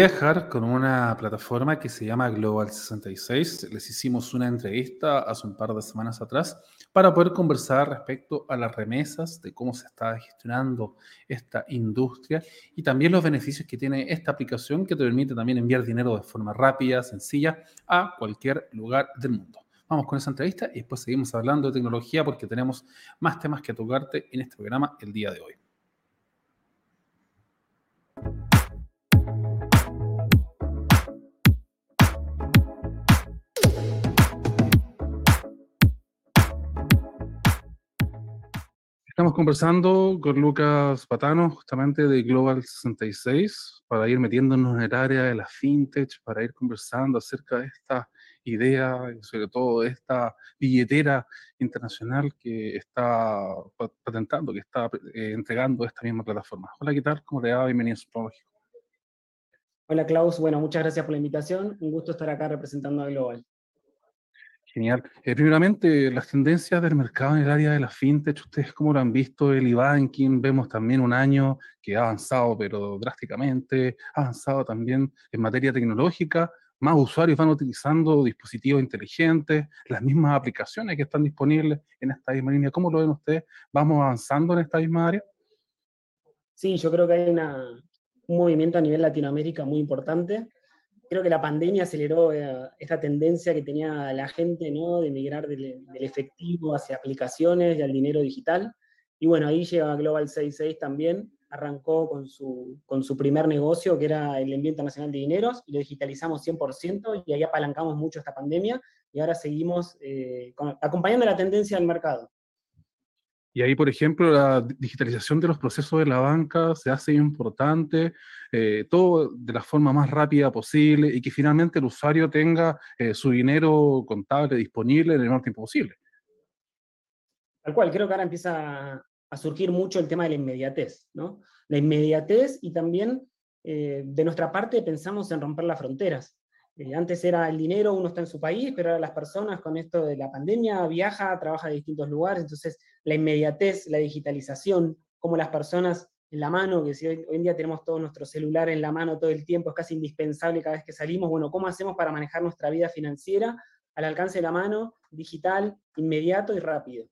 Voy a dejar con una plataforma que se llama Global 66. Les hicimos una entrevista hace un par de semanas atrás para poder conversar respecto a las remesas, de cómo se está gestionando esta industria y también los beneficios que tiene esta aplicación que te permite también enviar dinero de forma rápida, sencilla, a cualquier lugar del mundo. Vamos con esa entrevista y después seguimos hablando de tecnología porque tenemos más temas que tocarte en este programa el día de hoy. Estamos conversando con Lucas Patano, justamente de Global 66, para ir metiéndonos en el área de la fintech, para ir conversando acerca de esta idea sobre todo de esta billetera internacional que está patentando, que está eh, entregando esta misma plataforma. Hola, ¿qué tal? ¿Cómo te va? Bienvenido a Hola, Klaus. Bueno, muchas gracias por la invitación. Un gusto estar acá representando a Global. Genial. Eh, primeramente, las tendencias del mercado en el área de la fintech, ustedes cómo lo han visto, el e-banking, vemos también un año que ha avanzado, pero drásticamente, ha avanzado también en materia tecnológica, más usuarios van utilizando dispositivos inteligentes, las mismas aplicaciones que están disponibles en esta misma línea. ¿Cómo lo ven ustedes? ¿Vamos avanzando en esta misma área? Sí, yo creo que hay un movimiento a nivel Latinoamérica muy importante creo que la pandemia aceleró eh, esta tendencia que tenía la gente, ¿no? De migrar del, efectivo hacia aplicaciones y al dinero digital. Y bueno, ahí llega Global 66 también, arrancó con su, con su primer negocio, que era el envío internacional de dineros, y lo digitalizamos 100%, y ahí apalancamos mucho esta pandemia, y ahora seguimos eh, acompañando la tendencia del mercado. Y ahí, por ejemplo, la digitalización de los procesos de la banca se hace importante, eh, todo de la forma más rápida posible y que finalmente el usuario tenga eh, su dinero contable disponible en el menor tiempo posible. Tal cual, creo que ahora empieza a surgir mucho el tema de la inmediatez, ¿no? La inmediatez y también eh, de nuestra parte pensamos en romper las fronteras. Eh, antes era el dinero, uno está en su país, pero ahora las personas con esto de la pandemia viaja, trabaja en distintos lugares, entonces la inmediatez, la digitalización, como las personas en la mano, que si hoy, en día tenemos todo nuestro celular en la mano todo el tiempo, es casi indispensable cada vez que salimos, bueno, ¿cómo hacemos para manejar nuestra vida financiera al alcance de la mano, digital, inmediato y rápido?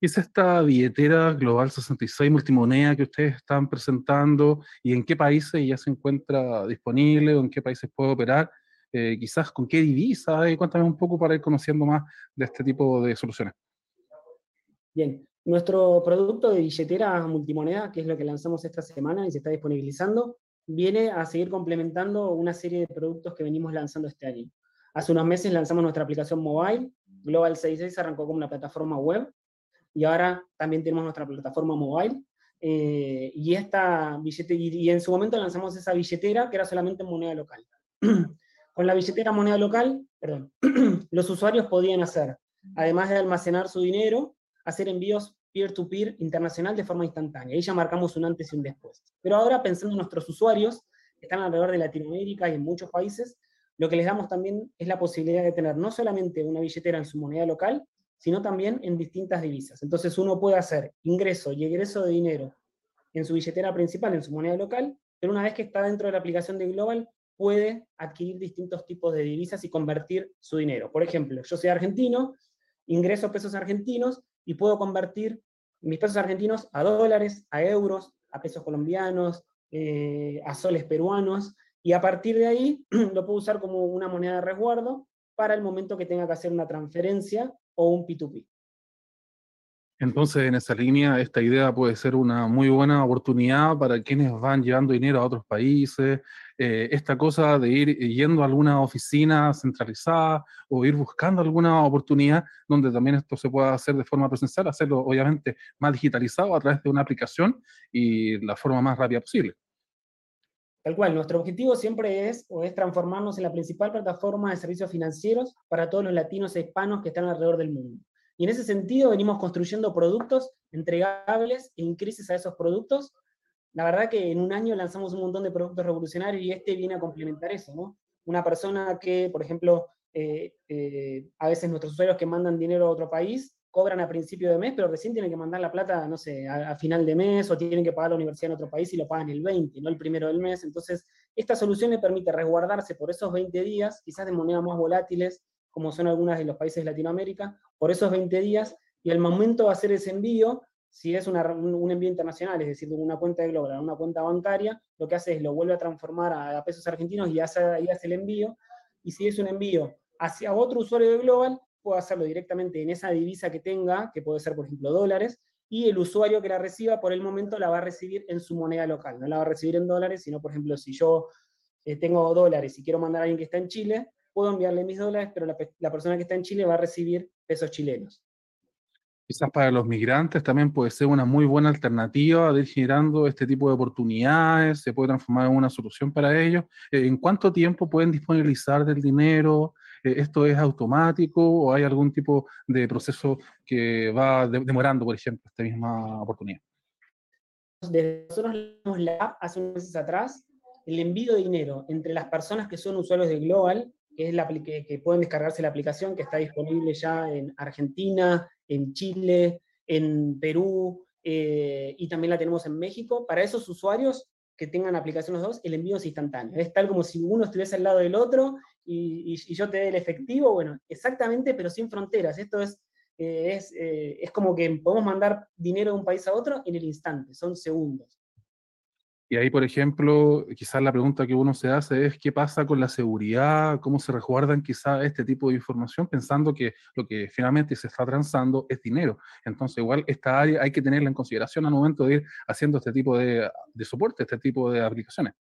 ¿Qué es esta billetera Global 66 multimoneda que ustedes están presentando y en qué países ya se encuentra disponible o en qué países puede operar? Eh, quizás con qué divisa, y cuéntame un poco para ir conociendo más de este tipo de soluciones. Bien, nuestro producto de billetera multimoneda, que es lo que lanzamos esta semana y se está disponibilizando, viene a seguir complementando una serie de productos que venimos lanzando este año. Hace unos meses lanzamos nuestra aplicación mobile, Global 66 arrancó como una plataforma web, y ahora también tenemos nuestra plataforma mobile, eh, y, esta billete, y en su momento lanzamos esa billetera que era solamente en moneda local. Con la billetera moneda local, perdón, los usuarios podían hacer, además de almacenar su dinero, hacer envíos peer-to-peer internacional de forma instantánea. Ahí ya marcamos un antes y un después. Pero ahora, pensando en nuestros usuarios, que están alrededor de Latinoamérica y en muchos países, lo que les damos también es la posibilidad de tener no solamente una billetera en su moneda local, sino también en distintas divisas. Entonces uno puede hacer ingreso y egreso de dinero en su billetera principal, en su moneda local, pero una vez que está dentro de la aplicación de Global, puede adquirir distintos tipos de divisas y convertir su dinero. Por ejemplo, yo soy argentino, ingreso pesos argentinos y puedo convertir mis pesos argentinos a dólares, a euros, a pesos colombianos, eh, a soles peruanos, y a partir de ahí lo puedo usar como una moneda de resguardo para el momento que tenga que hacer una transferencia o un P2P. Entonces, en esa línea, esta idea puede ser una muy buena oportunidad para quienes van llevando dinero a otros países. Eh, esta cosa de ir yendo a alguna oficina centralizada o ir buscando alguna oportunidad donde también esto se pueda hacer de forma presencial, hacerlo obviamente más digitalizado a través de una aplicación y la forma más rápida posible. Tal cual, nuestro objetivo siempre es, o es transformarnos en la principal plataforma de servicios financieros para todos los latinos e hispanos que están alrededor del mundo. Y en ese sentido venimos construyendo productos entregables e increíbles a esos productos. La verdad que en un año lanzamos un montón de productos revolucionarios y este viene a complementar eso. Una persona que, por ejemplo, eh, eh, a veces nuestros usuarios que mandan dinero a otro país cobran a principio de mes, pero recién tienen que mandar la plata, no sé, a, final de mes o tienen que pagar la universidad en otro país y lo pagan el 20, no el primero del mes. Entonces, esta solución le permite resguardarse por esos 20 días, quizás de monedas más volátiles, como son algunas de los países de Latinoamérica, por esos 20 días, y al momento de hacer ese envío, si es un, envío internacional, es decir, de una cuenta de Global una cuenta bancaria, lo que hace es lo vuelve a transformar a, pesos argentinos y hace, hace el envío, y si es un envío hacia otro usuario de Global, puede hacerlo directamente en esa divisa que tenga, que puede ser, por ejemplo, dólares, y el usuario que la reciba por el momento la va a recibir en su moneda local, no la va a recibir en dólares, sino, por ejemplo, si yo eh, tengo dólares y quiero mandar a alguien que está en Chile, puedo enviarle mis dólares, pero la, persona que está en Chile va a recibir pesos chilenos. Quizás para los migrantes también puede ser una muy buena alternativa de ir generando este tipo de oportunidades, se puede transformar en una solución para ellos. Eh, ¿En cuánto tiempo pueden disponibilizar del dinero? Eh, ¿Esto es automático o hay algún tipo de proceso que va demorando, por ejemplo, esta misma oportunidad? nosotros la app hace unos meses atrás, el envío de dinero entre las personas que son usuarios de Global que, es la, que pueden descargarse la aplicación que está disponible ya en Argentina, en Chile, en Perú, eh, y también la tenemos en México. Para esos usuarios que tengan aplicación los dos, el envío es instantáneo. Es tal como si uno estuviese al lado del otro y, yo te dé el efectivo, bueno, exactamente, pero sin fronteras. Esto es, eh, es, eh, es como que podemos mandar dinero de un país a otro en el instante, son segundos. Y ahí, por ejemplo, quizás la pregunta que uno se hace es qué pasa con la seguridad, cómo se resguardan quizás este tipo de información, pensando que lo que finalmente se está transando es dinero. Entonces, igual esta área hay que tenerla en consideración al momento de ir haciendo este tipo de, de soporte, este tipo de aplicaciones.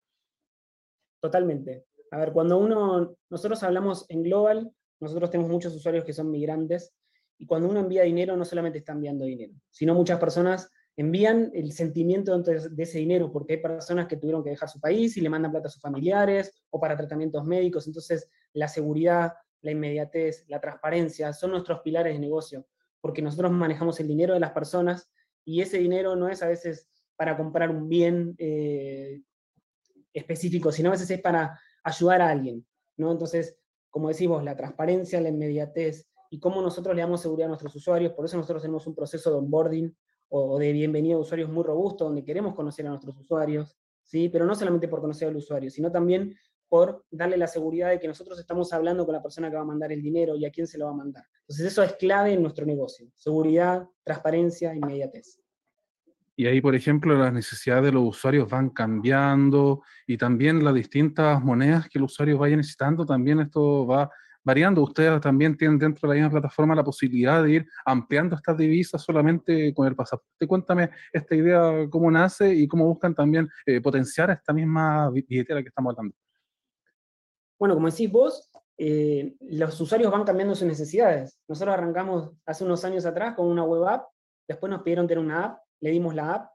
Totalmente. A ver, cuando uno, nosotros hablamos en global, nosotros tenemos muchos usuarios que son migrantes, y cuando uno envía dinero, no solamente está enviando dinero, sino muchas personas envían el sentimiento de ese dinero, porque hay personas que tuvieron que dejar su país y le mandan plata a sus familiares o para tratamientos médicos, entonces la seguridad, la inmediatez, la transparencia son nuestros pilares de negocio, porque nosotros manejamos el dinero de las personas y ese dinero no es a veces para comprar un bien eh, específico, sino a veces es para ayudar a alguien, ¿no? Entonces, como decimos, la transparencia, la inmediatez y cómo nosotros le damos seguridad a nuestros usuarios, por eso nosotros tenemos un proceso de onboarding o, de bienvenida a usuarios muy robusto, donde queremos conocer a nuestros usuarios, ¿sí? pero no solamente por conocer al usuario, sino también por darle la seguridad de que nosotros estamos hablando con la persona que va a mandar el dinero y a quién se lo va a mandar. Entonces eso es clave en nuestro negocio, seguridad, transparencia, inmediatez. Y ahí, por ejemplo, las necesidades de los usuarios van cambiando y también las distintas monedas que el usuario vaya necesitando, también esto va variando. Ustedes también tienen dentro de la misma plataforma la posibilidad de ir ampliando estas divisas solamente con el pasaporte. Cuéntame esta idea, cómo nace y cómo buscan también eh, potenciar esta misma billetera que estamos hablando. Bueno, como decís vos, eh, los usuarios van cambiando sus necesidades. Nosotros arrancamos hace unos años atrás con una web app, después nos pidieron tener una app, le dimos la app,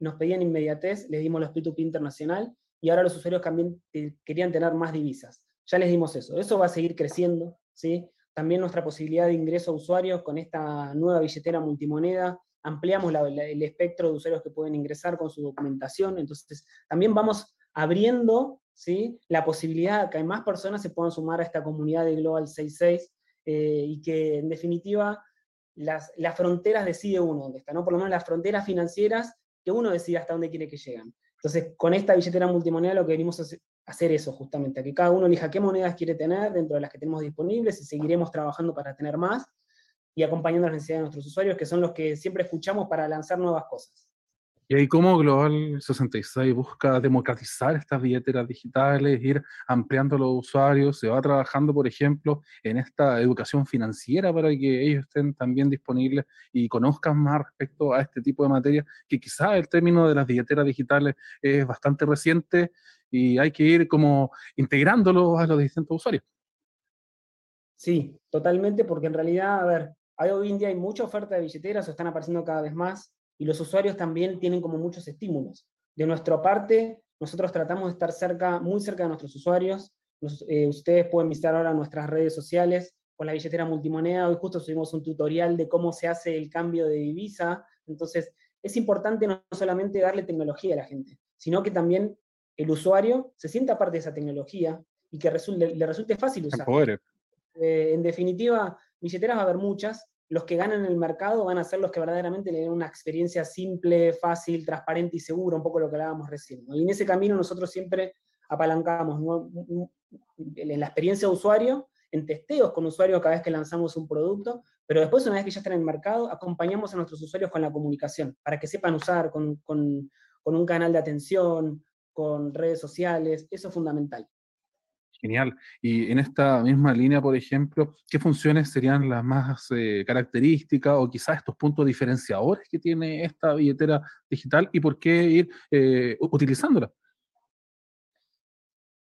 nos pedían inmediatez, le dimos los P2P internacional, y ahora los usuarios también eh, querían tener más divisas ya les dimos eso. Eso va a seguir creciendo, ¿sí? También nuestra posibilidad de ingreso a usuarios con esta nueva billetera multimoneda, ampliamos el espectro de usuarios que pueden ingresar con su documentación, entonces también vamos abriendo ¿sí? la posibilidad de que más personas se puedan sumar a esta comunidad de Global 66 eh, y que en definitiva las, las, fronteras decide uno dónde está, ¿no? por lo menos las fronteras financieras que uno decide hasta dónde quiere que lleguen. Entonces, con esta billetera multimoneda lo que venimos hacer eso justamente, a que cada uno elija qué monedas quiere tener dentro de las que tenemos disponibles y seguiremos trabajando para tener más y acompañando las necesidades de nuestros usuarios, que son los que siempre escuchamos para lanzar nuevas cosas. Y ahí como Global 66 busca democratizar estas billeteras digitales, ir ampliando los usuarios, se va trabajando, por ejemplo, en esta educación financiera para que ellos estén también disponibles y conozcan más respecto a este tipo de materias, que quizás el término de las billeteras digitales es bastante reciente y hay que ir como integrándolo a los distintos usuarios. Sí, totalmente, porque en realidad, a ver, hoy en día hay mucha oferta de billeteras, o están apareciendo cada vez más, y los usuarios también tienen como muchos estímulos. De nuestra parte, nosotros tratamos de estar cerca, muy cerca de nuestros usuarios. Eh, ustedes pueden visitar ahora nuestras redes sociales con la billetera multimoneda. Hoy justo subimos un tutorial de cómo se hace el cambio de divisa. Entonces, es importante no solamente darle tecnología a la gente, sino que también el usuario se sienta parte de esa tecnología y que le resulte fácil usar. Eh, en definitiva, billeteras va a haber muchas, los que ganan el mercado van a ser los que verdaderamente le den una experiencia simple, fácil, transparente y segura, un poco lo que hablábamos recién. Y en ese camino nosotros siempre apalancamos en la experiencia de usuario, en testeos con usuarios cada vez que lanzamos un producto, pero después una vez que ya están en el mercado, acompañamos a nuestros usuarios con la comunicación, para que sepan usar con un canal de atención, con redes sociales, eso es fundamental. Genial. Y en esta misma línea, por ejemplo, ¿qué funciones serían las más eh, características o quizás estos puntos diferenciadores que tiene esta billetera digital y por qué ir eh, utilizándola?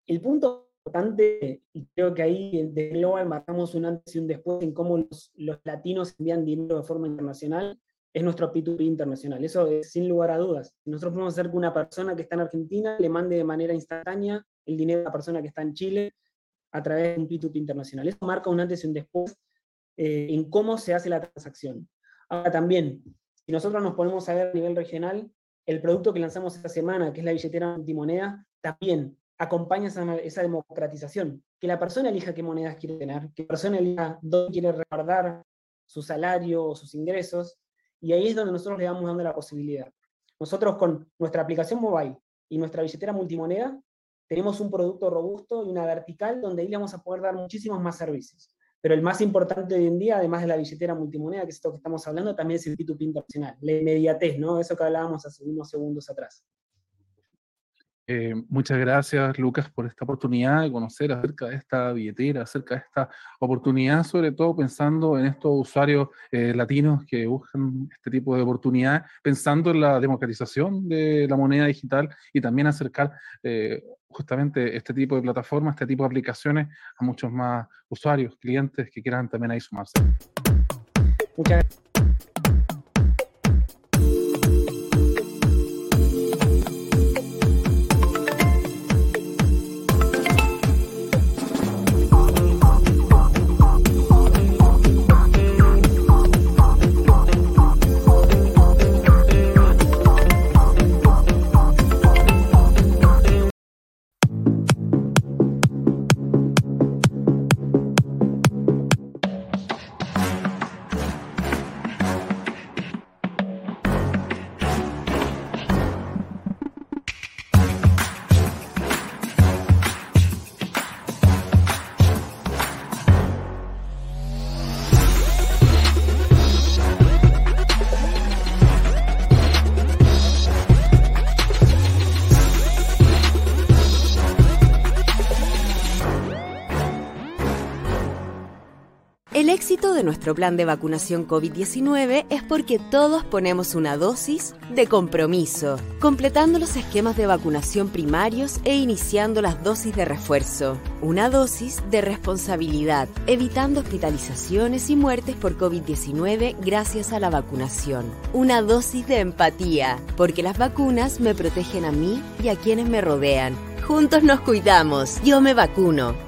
El punto importante, y creo que ahí de Global marcamos un antes y un después en cómo los, los latinos envían dinero de forma internacional, es nuestro P2P internacional. Eso es sin lugar a dudas. Nosotros podemos hacer que una persona que está en Argentina le mande de manera instantánea el dinero a la persona que está en Chile a través de un P2P internacional. Eso marca un antes y un después eh, en cómo se hace la transacción. Ahora también, si nosotros nos ponemos a ver a nivel regional, el producto que lanzamos esta semana, que es la billetera multimoneda, también acompaña esa, esa, democratización. Que la persona elija qué monedas quiere tener, que la persona elija dónde quiere resguardar su salario o sus ingresos, y ahí es donde nosotros le vamos dando la posibilidad. Nosotros con nuestra aplicación mobile y nuestra billetera multimoneda tenemos un producto robusto y una vertical donde ahí vamos a poder dar muchísimos más servicios. Pero el más importante hoy en día, además de la billetera multimoneda, que es esto que estamos hablando, también es el P2P internacional, la inmediatez, ¿no? Eso que hablábamos hace unos segundos atrás. Eh, muchas gracias, Lucas, por esta oportunidad de conocer acerca de esta billetera, acerca de esta oportunidad, sobre todo pensando en estos usuarios eh, latinos que buscan este tipo de oportunidad, pensando en la democratización de la moneda digital y también acercar eh, justamente este tipo de plataformas, este tipo de aplicaciones a muchos más usuarios, clientes que quieran también ahí sumarse. Muchas gracias. Plan de vacunación COVID-19 es porque todos ponemos una dosis de compromiso, completando los esquemas de vacunación primarios e iniciando las dosis de refuerzo. Una dosis de responsabilidad, evitando hospitalizaciones y muertes por COVID-19 gracias a la vacunación. Una dosis de empatía, porque las vacunas me protegen a mí y a quienes me rodean. Juntos nos cuidamos. Yo me vacuno.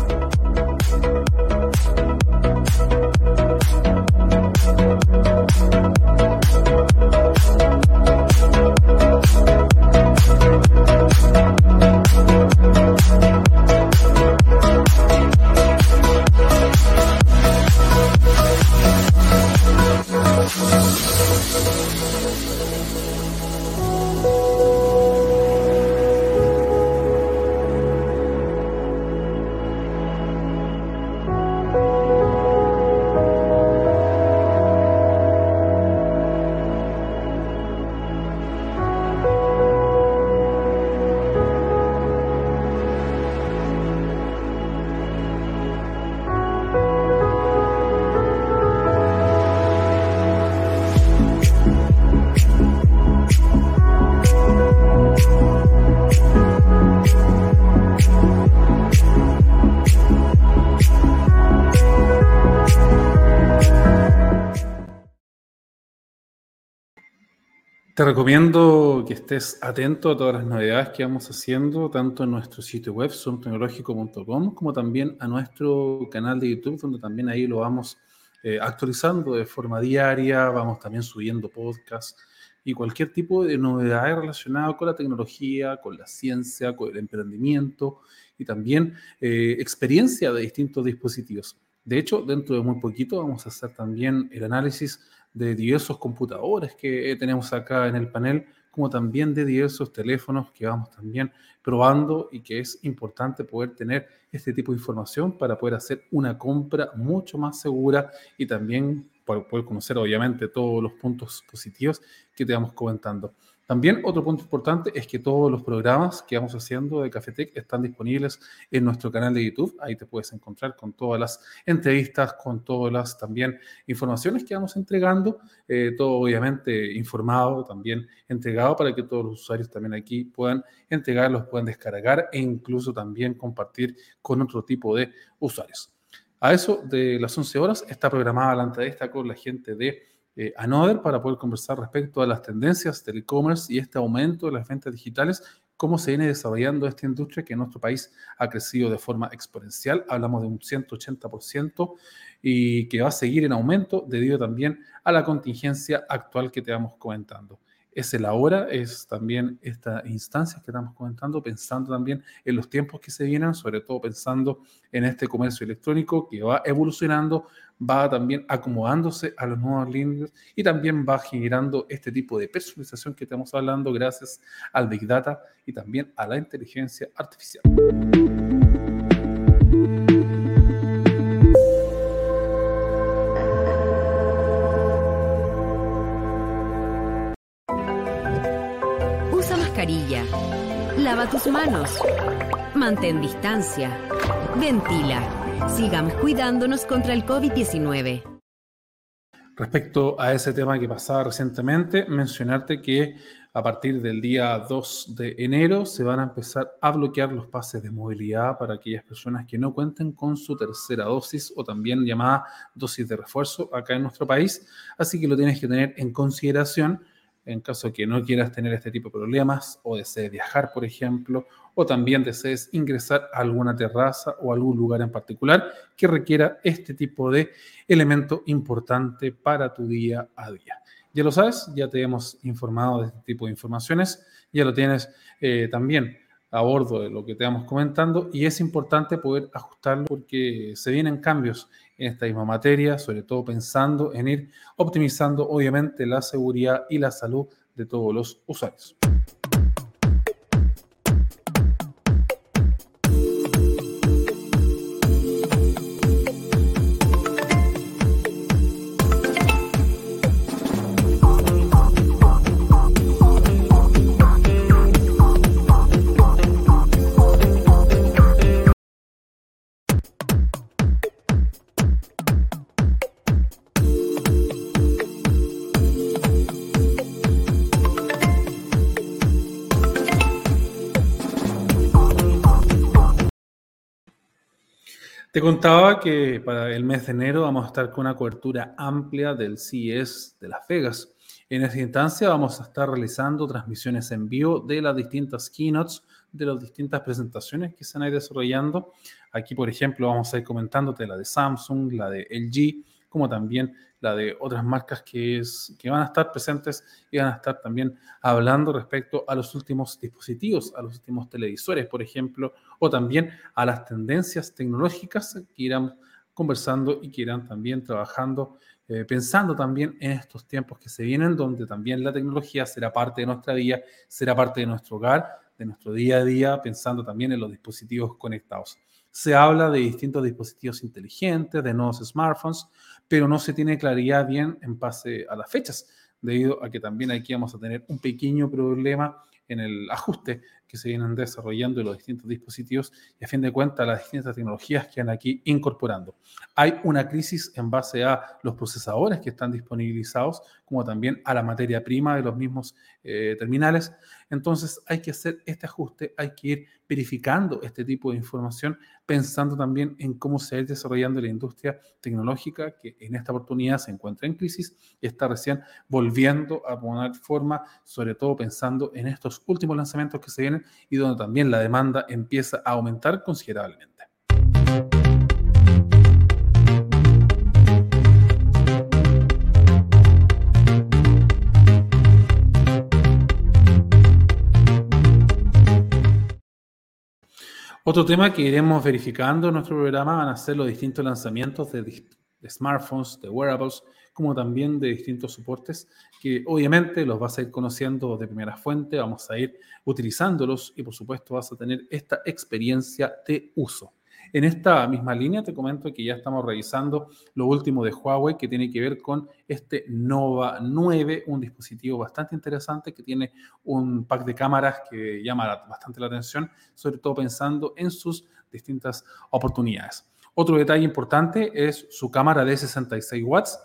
Te recomiendo que estés atento a todas las novedades que vamos haciendo, tanto en nuestro sitio web, zoomtecnológico.com, como también a nuestro canal de YouTube, donde también ahí lo vamos eh, actualizando de forma diaria, vamos también subiendo podcasts y cualquier tipo de novedades relacionadas con la tecnología, con la ciencia, con el emprendimiento y también eh, experiencia de distintos dispositivos. De hecho, dentro de muy poquito vamos a hacer también el análisis de diversos computadores que tenemos acá en el panel, como también de diversos teléfonos que vamos también probando y que es importante poder tener este tipo de información para poder hacer una compra mucho más segura y también poder conocer obviamente todos los puntos positivos que te vamos comentando. También otro punto importante es que todos los programas que vamos haciendo de Cafetec están disponibles en nuestro canal de YouTube. Ahí te puedes encontrar con todas las entrevistas, con todas las también informaciones que vamos entregando, eh, todo obviamente informado, también entregado para que todos los usuarios también aquí puedan entregarlos, puedan descargar e incluso también compartir con otro tipo de usuarios. A eso de las 11 horas está programada la entrevista con la gente de eh, Another para poder conversar respecto a las tendencias del e-commerce y este aumento de las ventas digitales, cómo se viene desarrollando esta industria que en nuestro país ha crecido de forma exponencial, hablamos de un 180% y que va a seguir en aumento debido también a la contingencia actual que te vamos comentando es el ahora, es también esta instancia que estamos comentando, pensando también en los tiempos que se vienen, sobre todo pensando en este comercio electrónico que va evolucionando, va también acomodándose a los nuevos líneas y también va generando este tipo de personalización que estamos hablando gracias al Big Data y también a la inteligencia artificial. Mascarilla. Lava tus manos. Mantén distancia. Ventila. Sigamos cuidándonos contra el COVID-19. Respecto a ese tema que pasaba recientemente, mencionarte que a partir del día 2 de enero se van a empezar a bloquear los pases de movilidad para aquellas personas que no cuenten con su tercera dosis o también llamada dosis de refuerzo acá en nuestro país. Así que lo tienes que tener en consideración en caso de que no quieras tener este tipo de problemas o desees viajar, por ejemplo, o también desees ingresar a alguna terraza o algún lugar en particular que requiera este tipo de elemento importante para tu día a día. Ya lo sabes, ya te hemos informado de este tipo de informaciones, ya lo tienes eh, también a bordo de lo que te vamos comentando y es importante poder ajustarlo porque se vienen cambios en esta misma materia, sobre todo pensando en ir optimizando obviamente la seguridad y la salud de todos los usuarios. Te contaba que para el mes de enero vamos a estar con una cobertura amplia del CES de Las Vegas. En esta instancia vamos a estar realizando transmisiones en vivo de las distintas keynotes, de las distintas presentaciones que se a ir desarrollando. Aquí, por ejemplo, vamos a ir comentándote la de Samsung, la de LG, como también la de otras marcas que, es, que van a estar presentes y van a estar también hablando respecto a los últimos dispositivos, a los últimos televisores, por ejemplo, o también a las tendencias tecnológicas que irán conversando y que irán también trabajando, eh, pensando también en estos tiempos que se vienen, donde también la tecnología será parte de nuestra vida, será parte de nuestro hogar, de nuestro día a día, pensando también en los dispositivos conectados. Se habla de distintos dispositivos inteligentes, de nuevos smartphones, pero no se tiene claridad bien en base a las fechas, debido a que también aquí vamos a tener un pequeño problema en el ajuste que se vienen desarrollando en los distintos dispositivos y a fin de cuentas las distintas tecnologías que han aquí incorporando. Hay una crisis en base a los procesadores que están disponibilizados, como también a la materia prima de los mismos eh, terminales. Entonces hay que hacer este ajuste, hay que ir verificando este tipo de información, pensando también en cómo se va desarrollando la industria tecnológica que en esta oportunidad se encuentra en crisis y está recién volviendo a poner forma, sobre todo pensando en estos últimos lanzamientos que se vienen y donde también la demanda empieza a aumentar considerablemente. Otro tema que iremos verificando en nuestro programa van a ser los distintos lanzamientos de, smartphones, de wearables, como también de distintos soportes que obviamente los vas a ir conociendo de primera fuente, vamos a ir utilizándolos y por supuesto vas a tener esta experiencia de uso. En esta misma línea te comento que ya estamos revisando lo último de Huawei que tiene que ver con este Nova 9, un dispositivo bastante interesante que tiene un pack de cámaras que llama bastante la atención, sobre todo pensando en sus distintas oportunidades. Otro detalle importante es su cámara de 66 watts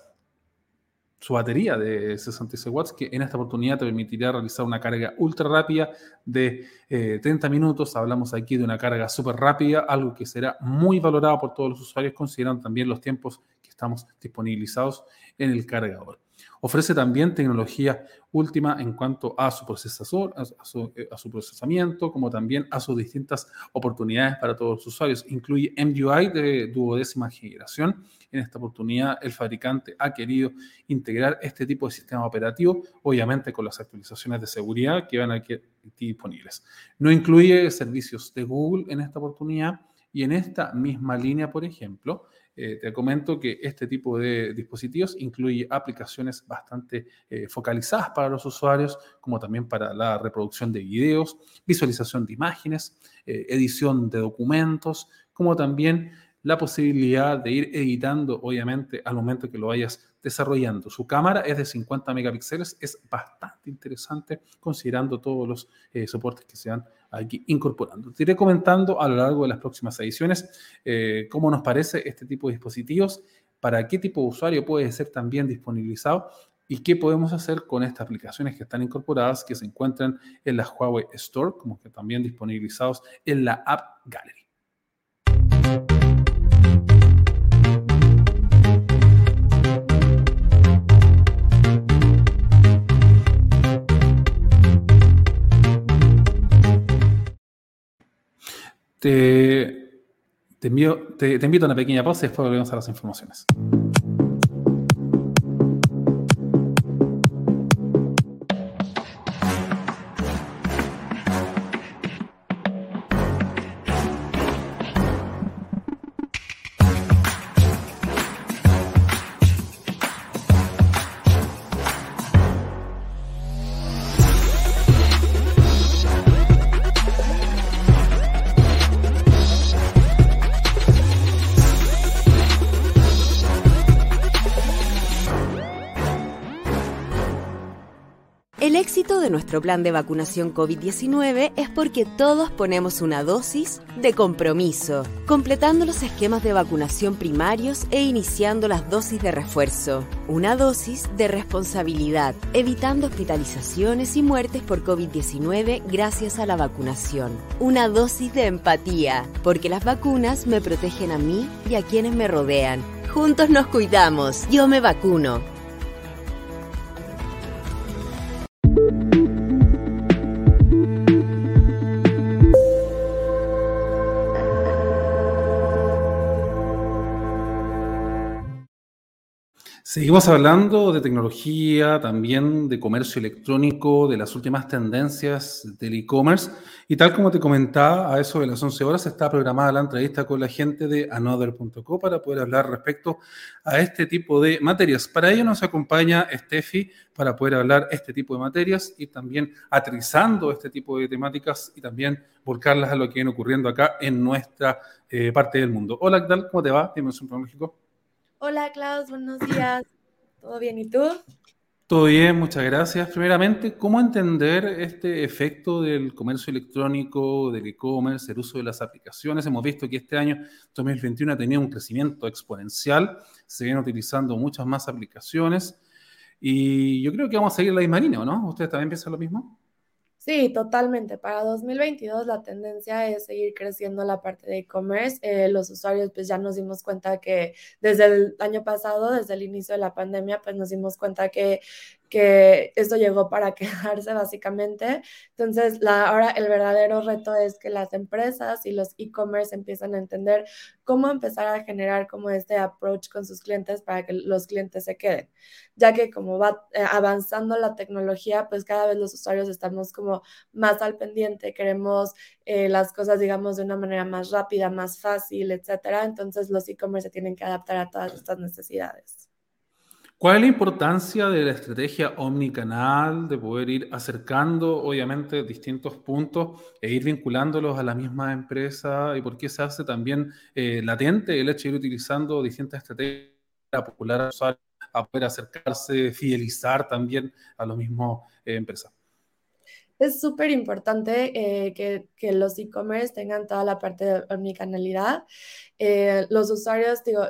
su batería de 66 watts, que en esta oportunidad te permitirá realizar una carga ultra rápida de 30 eh, minutos. Hablamos aquí de una carga súper rápida, algo que será muy valorado por todos los usuarios, considerando también los tiempos que estamos disponibilizados en el cargador. Ofrece también tecnología última en cuanto a su procesador, eh, a su, procesamiento, como también a sus distintas oportunidades para todos los usuarios. Incluye MUI de duodécima generación. En esta oportunidad, el fabricante ha querido integrar este tipo de sistema operativo, obviamente con las actualizaciones de seguridad que van a estar disponibles. No incluye servicios de Google en esta oportunidad y en esta misma línea, por ejemplo, eh, te comento que este tipo de dispositivos incluye aplicaciones bastante eh, focalizadas para los usuarios, como también para la reproducción de videos, visualización de imágenes, eh, edición de documentos, como también la posibilidad de ir editando, obviamente, al momento que lo vayas desarrollando. Su cámara es de 50 megapíxeles, es bastante interesante considerando todos los soportes que se han aquí incorporando. Te iré comentando a lo largo de las próximas ediciones eh, cómo nos parece este tipo de dispositivos, para qué tipo de usuario puede ser también disponibilizado y qué podemos hacer con estas aplicaciones que están incorporadas, que se encuentran en la Huawei Store, como que también disponibilizados en la App Gallery. Te, te, te, te invito a una pequeña pausa y después volvemos a las informaciones. Plan de vacunación COVID-19 es porque todos ponemos una dosis de compromiso, completando los esquemas de vacunación primarios e iniciando las dosis de refuerzo. Una dosis de responsabilidad, evitando hospitalizaciones y muertes por COVID-19 gracias a la vacunación. Una dosis de empatía, porque las vacunas me protegen a mí y a quienes me rodean. Juntos nos cuidamos. Yo me vacuno. Seguimos hablando de tecnología, también de comercio electrónico, de las últimas tendencias del e-commerce. Y tal como te comentaba, a eso de las 11 horas está programada la entrevista con la gente de another.co para poder hablar respecto a este tipo de materias. Para ello nos acompaña Steffi para poder hablar este tipo de materias y también aterrizando este tipo de temáticas y también volcarlas a lo que viene ocurriendo acá en nuestra eh, parte del mundo. Hola, ¿qué tal? ¿Cómo te va? Dimensión México. Hola Klaus, buenos días. ¿Todo bien y tú? Todo bien, muchas gracias. Primeramente, ¿cómo entender este efecto del comercio electrónico, del e-commerce, el uso de las aplicaciones? Hemos visto que este año 2021 ha tenido un crecimiento exponencial, se vienen utilizando muchas más aplicaciones y yo creo que vamos a seguir la misma línea, ¿no? ¿Ustedes también piensan lo mismo? Sí, totalmente. Para 2022 la tendencia es seguir creciendo la parte de e-commerce. Eh, los usuarios pues ya nos dimos cuenta que desde el año pasado, desde el inicio de la pandemia, pues nos dimos cuenta que que esto llegó para quedarse básicamente. Entonces, la, ahora el verdadero reto es que las empresas y los e-commerce empiezan a entender cómo empezar a generar como este approach con sus clientes para que los clientes se queden, ya que como va eh, avanzando la tecnología, pues cada vez los usuarios estamos como más al pendiente, queremos eh, las cosas, digamos, de una manera más rápida, más fácil, etcétera. Entonces, los e-commerce se tienen que adaptar a todas estas necesidades. ¿Cuál es la importancia de la estrategia omnicanal, de poder ir acercando, obviamente, distintos puntos e ir vinculándolos a la misma empresa? ¿Y por qué se hace también eh, latente el hecho de ir utilizando distintas estrategias para popular a poder acercarse, fidelizar también a los mismos eh, empresas? Es súper importante eh, que, que, los e-commerce tengan toda la parte de omnicanalidad. los usuarios, digo,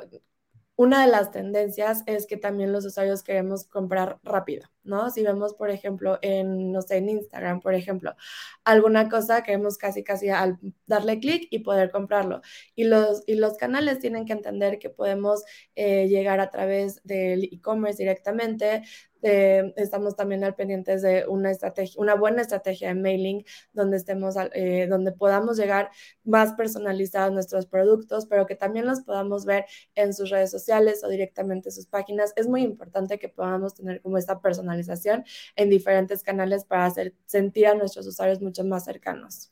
una de las tendencias es que también los usuarios queremos comprar rápido, ¿no? Si vemos, por ejemplo, en, no sé, en Instagram, por ejemplo, alguna cosa, queremos casi, casi al darle clic y poder comprarlo. Y los, y los canales tienen que entender que podemos eh, llegar a través del e-commerce directamente, eh, estamos también al pendientes de una estrategia, una buena estrategia de mailing donde estemos, eh, donde podamos llegar más personalizados nuestros productos, pero que también los podamos ver en sus redes sociales o directamente en sus páginas. Es muy importante que podamos tener como esta personalización en diferentes canales para hacer sentir a nuestros usuarios mucho más cercanos.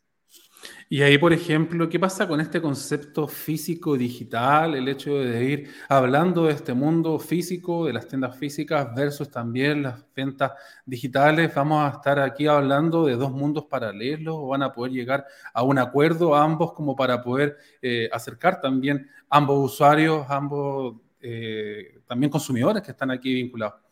Y ahí, por ejemplo, ¿qué pasa con este concepto físico-digital? El hecho de ir hablando de este mundo físico, de las tiendas físicas versus también las ventas digitales. Vamos a estar aquí hablando de dos mundos paralelos o van a poder llegar a un acuerdo ambos como para poder eh, acercar también ambos usuarios, ambos eh, también consumidores que están aquí vinculados.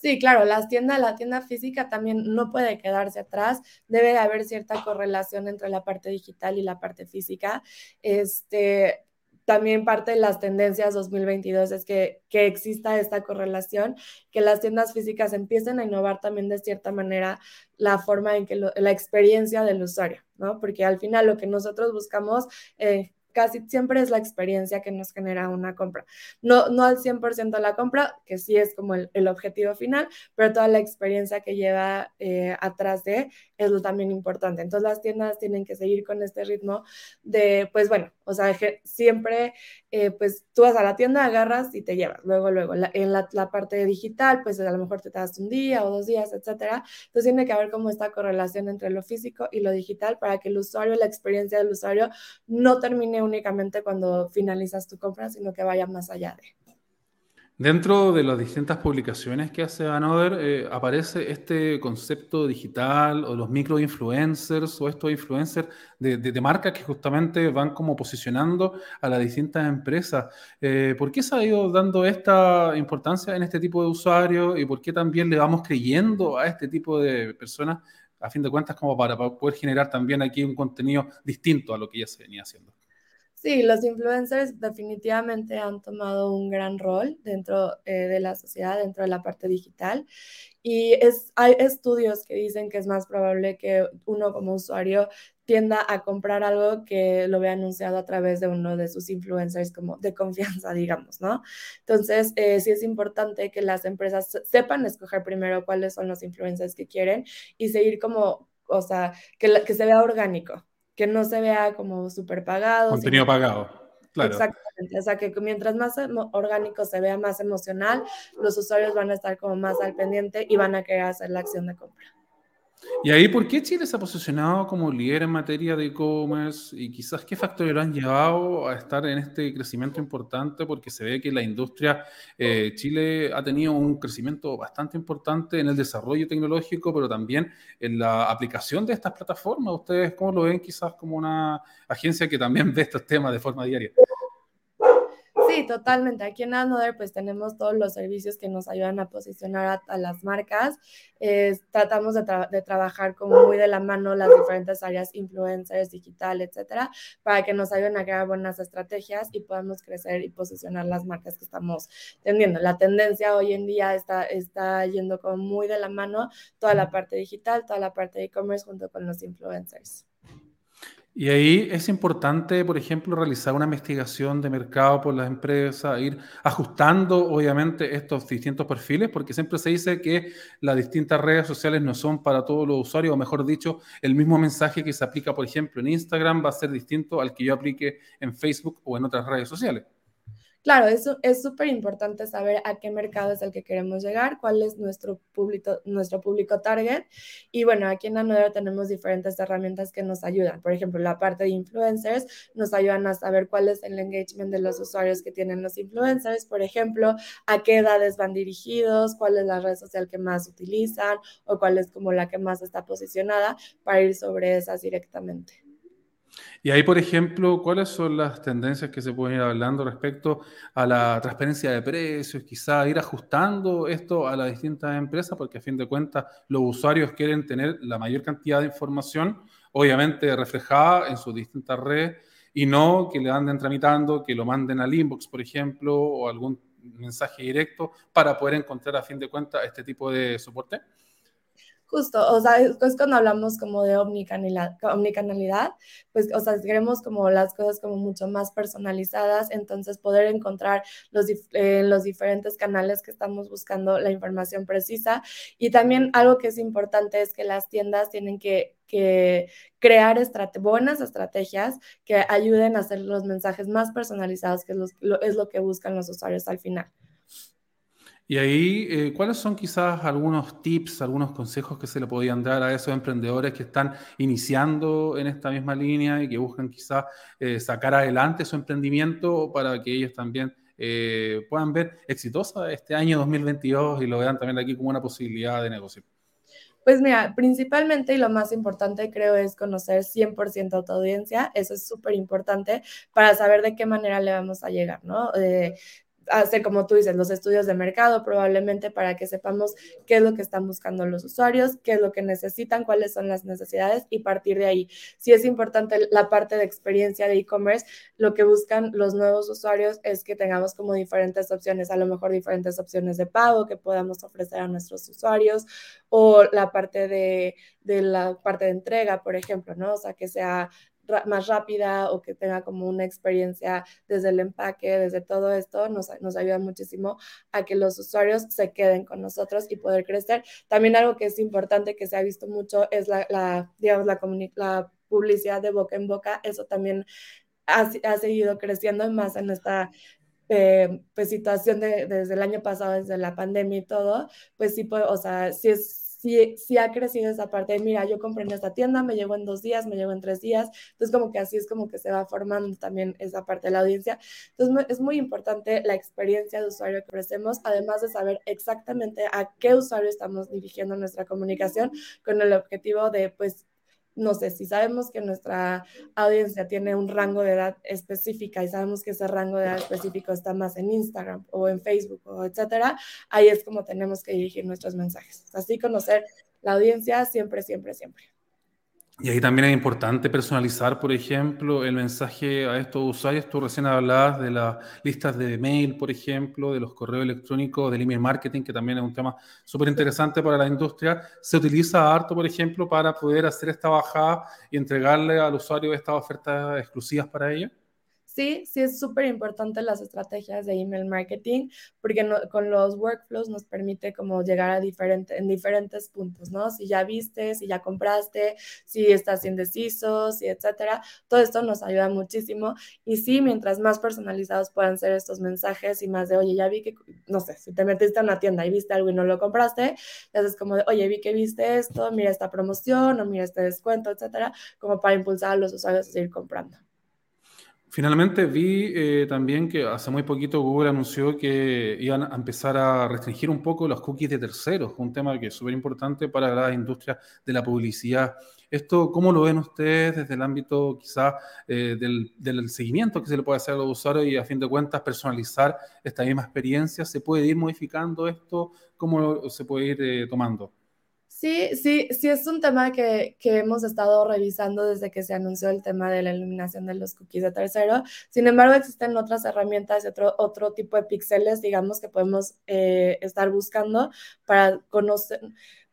Sí, claro, las tiendas, la tienda física también no puede quedarse atrás, debe haber cierta correlación entre la parte digital y la parte física. Este, también parte de las tendencias 2022 es que, que, exista esta correlación, que las tiendas físicas empiecen a innovar también de cierta manera la forma en que la experiencia del usuario, ¿no? Porque al final lo que nosotros buscamos eh, casi siempre es la experiencia que nos genera una compra. No, no al 100% la compra, que sí es como el, objetivo final, pero toda la experiencia que lleva eh, atrás de es lo también importante. Entonces las tiendas tienen que seguir con este ritmo de, pues bueno, o sea, siempre, eh, pues tú vas a la tienda, agarras y te llevas. Luego, luego, en la, parte digital, pues a lo mejor te das un día o dos días, etcétera. Entonces tiene que haber como esta correlación entre lo físico y lo digital para que el usuario, la experiencia del usuario no termine únicamente cuando finalizas tu compra, sino que vaya más allá de. Dentro de las distintas publicaciones que hace Anoder, eh, aparece este concepto digital o los microinfluencers o estos influencers de, de, marcas que justamente van como posicionando a las distintas empresas. Eh, ¿Por qué se ha ido dando esta importancia en este tipo de usuarios y por qué también le vamos creyendo a este tipo de personas, a fin de cuentas, como para poder generar también aquí un contenido distinto a lo que ya se venía haciendo? Sí, los influencers definitivamente han tomado un gran rol dentro eh, de la sociedad, dentro de la parte digital. Y es, hay estudios que dicen que es más probable que uno como usuario tienda a comprar algo que lo vea anunciado a través de uno de sus influencers como de confianza, digamos, ¿no? Entonces, eh, sí es importante que las empresas sepan escoger primero cuáles son los influencers que quieren y seguir como, o sea, que, que se vea orgánico, que no se vea como súper pagado. Contenido pagado. Exactamente, o sea que mientras más orgánico se vea, más emocional, los usuarios van a estar como más al pendiente y van a querer hacer la acción de compra. Y ahí, ¿por qué Chile se ha posicionado como líder en materia de e-commerce? Y quizás qué factores lo han llevado a estar en este crecimiento importante, porque se ve que la industria, eh, Chile ha tenido un crecimiento bastante importante en el desarrollo tecnológico, pero también en la aplicación de estas plataformas. ¿Ustedes cómo lo ven quizás como una agencia que también ve estos temas de forma diaria? Totalmente. Aquí en Another pues tenemos todos los servicios que nos ayudan a posicionar a, las marcas. tratamos de, trabajar como muy de la mano las diferentes áreas, influencers, digital, etcétera, para que nos ayuden a crear buenas estrategias y podamos crecer y posicionar las marcas que estamos teniendo. La tendencia hoy en día está, está yendo como muy de la mano toda la parte digital, toda la parte de e-commerce junto con los influencers. Y ahí es importante, por ejemplo, realizar una investigación de mercado por las empresas, ir ajustando, obviamente, estos distintos perfiles, porque siempre se dice que las distintas redes sociales no son para todos los usuarios, o mejor dicho, el mismo mensaje que se aplica, por ejemplo, en Instagram va a ser distinto al que yo aplique en Facebook o en otras redes sociales. Claro, es súper importante saber a qué mercado es el que queremos llegar, cuál es nuestro público, nuestro público target. Y bueno, aquí en Anodero tenemos diferentes herramientas que nos ayudan. Por ejemplo, la parte de influencers nos ayudan a saber cuál es el engagement de los usuarios que tienen los influencers. Por ejemplo, a qué edades van dirigidos, cuál es la red social que más utilizan o cuál es como la que más está posicionada para ir sobre esas directamente. Y ahí, por ejemplo, ¿cuáles son las tendencias que se pueden ir hablando respecto a la transparencia de precios? Quizá ir ajustando esto a las distintas empresas, porque a fin de cuentas los usuarios quieren tener la mayor cantidad de información, obviamente reflejada en sus distintas redes, y no que le anden tramitando, que lo manden al inbox, por ejemplo, o algún mensaje directo para poder encontrar a fin de cuentas este tipo de soporte. Justo, o sea, es cuando hablamos como de omnicanalidad, omnicanalidad, pues, o sea, queremos como las cosas como mucho más personalizadas, entonces poder encontrar los, eh, los diferentes canales que estamos buscando la información precisa. Y también algo que es importante es que las tiendas tienen que, que crear buenas estrategias que ayuden a hacer los mensajes más personalizados, que es lo que buscan los usuarios al final. Y ahí, eh, ¿cuáles son quizás algunos tips, algunos consejos que se le podían dar a esos emprendedores que están iniciando en esta misma línea y que buscan quizás eh, sacar adelante su emprendimiento para que ellos también eh, puedan ver exitosa este año 2022 y lo vean también aquí como una posibilidad de negocio? Pues mira, principalmente y lo más importante creo es conocer 100% a tu audiencia, eso es súper importante para saber de qué manera le vamos a llegar, ¿no? Hacer, como tú dices, los estudios de mercado probablemente para que sepamos qué es lo que están buscando los usuarios, qué es lo que necesitan, cuáles son las necesidades y partir de ahí. Si es importante la parte de experiencia de e-commerce, lo que buscan los nuevos usuarios es que tengamos como diferentes opciones, a lo mejor diferentes opciones de pago que podamos ofrecer a nuestros usuarios o la parte de, de la parte de entrega, por ejemplo, ¿no? O sea, que sea más rápida o que tenga como una experiencia desde el empaque, desde todo esto, nos, nos ayuda muchísimo a que los usuarios se queden con nosotros y poder crecer. También algo que es importante que se ha visto mucho es la, la digamos, la, la publicidad de boca en boca. Eso también ha, ha seguido creciendo más en esta eh, pues situación de, desde el año pasado, desde la pandemia y todo, pues sí, pues, o sea, sí es sí, ha crecido esa parte mira, yo compré en esta tienda, me llevo en dos días, me llevo en tres días, entonces como que así es como que se va formando también esa parte de la audiencia. Entonces es muy importante la experiencia de usuario que ofrecemos, además de saber exactamente a qué usuario estamos dirigiendo nuestra comunicación con el objetivo de, pues, no sé, si sabemos que nuestra audiencia tiene un rango de edad específica y sabemos que ese rango de edad específico está más en Instagram o en Facebook o etcétera, ahí es como tenemos que dirigir nuestros mensajes. Así conocer la audiencia siempre, siempre, siempre. Y ahí también es importante personalizar, por ejemplo, el mensaje a estos usuarios. Tú recién hablabas de las listas de mail, por ejemplo, de los correos electrónicos, del email marketing, que también es un tema súper interesante para la industria. Se utiliza harto, por ejemplo, para poder hacer esta bajada y entregarle al usuario estas ofertas exclusivas para ellos. Sí, sí es súper importante las estrategias de email marketing porque con los workflows nos permite como llegar a diferente, en diferentes puntos, ¿no? Si ya viste, si ya compraste, si estás indeciso, si etcétera, todo esto nos ayuda muchísimo y sí, mientras más personalizados puedan ser estos mensajes y más de, oye, ya vi que, no sé, si te metiste a una tienda y viste algo y no lo compraste, ya es como de, oye, vi que viste esto, mira esta promoción o mira este descuento, etcétera, como para impulsar a los usuarios a seguir comprando. Finalmente vi eh, también que hace muy poquito Google anunció que iban a empezar a restringir un poco los cookies de terceros, un tema que es súper importante para la industria de la publicidad. ¿Esto cómo lo ven ustedes desde el ámbito quizá eh, del, del, seguimiento que se le puede hacer a los usuarios y a fin de cuentas personalizar esta misma experiencia? ¿Se puede ir modificando esto? ¿Cómo se puede ir eh, tomando? Sí, sí, sí es un tema que, que, hemos estado revisando desde que se anunció el tema de la eliminación de los cookies de tercero. Sin embargo, existen otras herramientas y otro, otro tipo de píxeles, digamos, que podemos eh, estar buscando para conocer,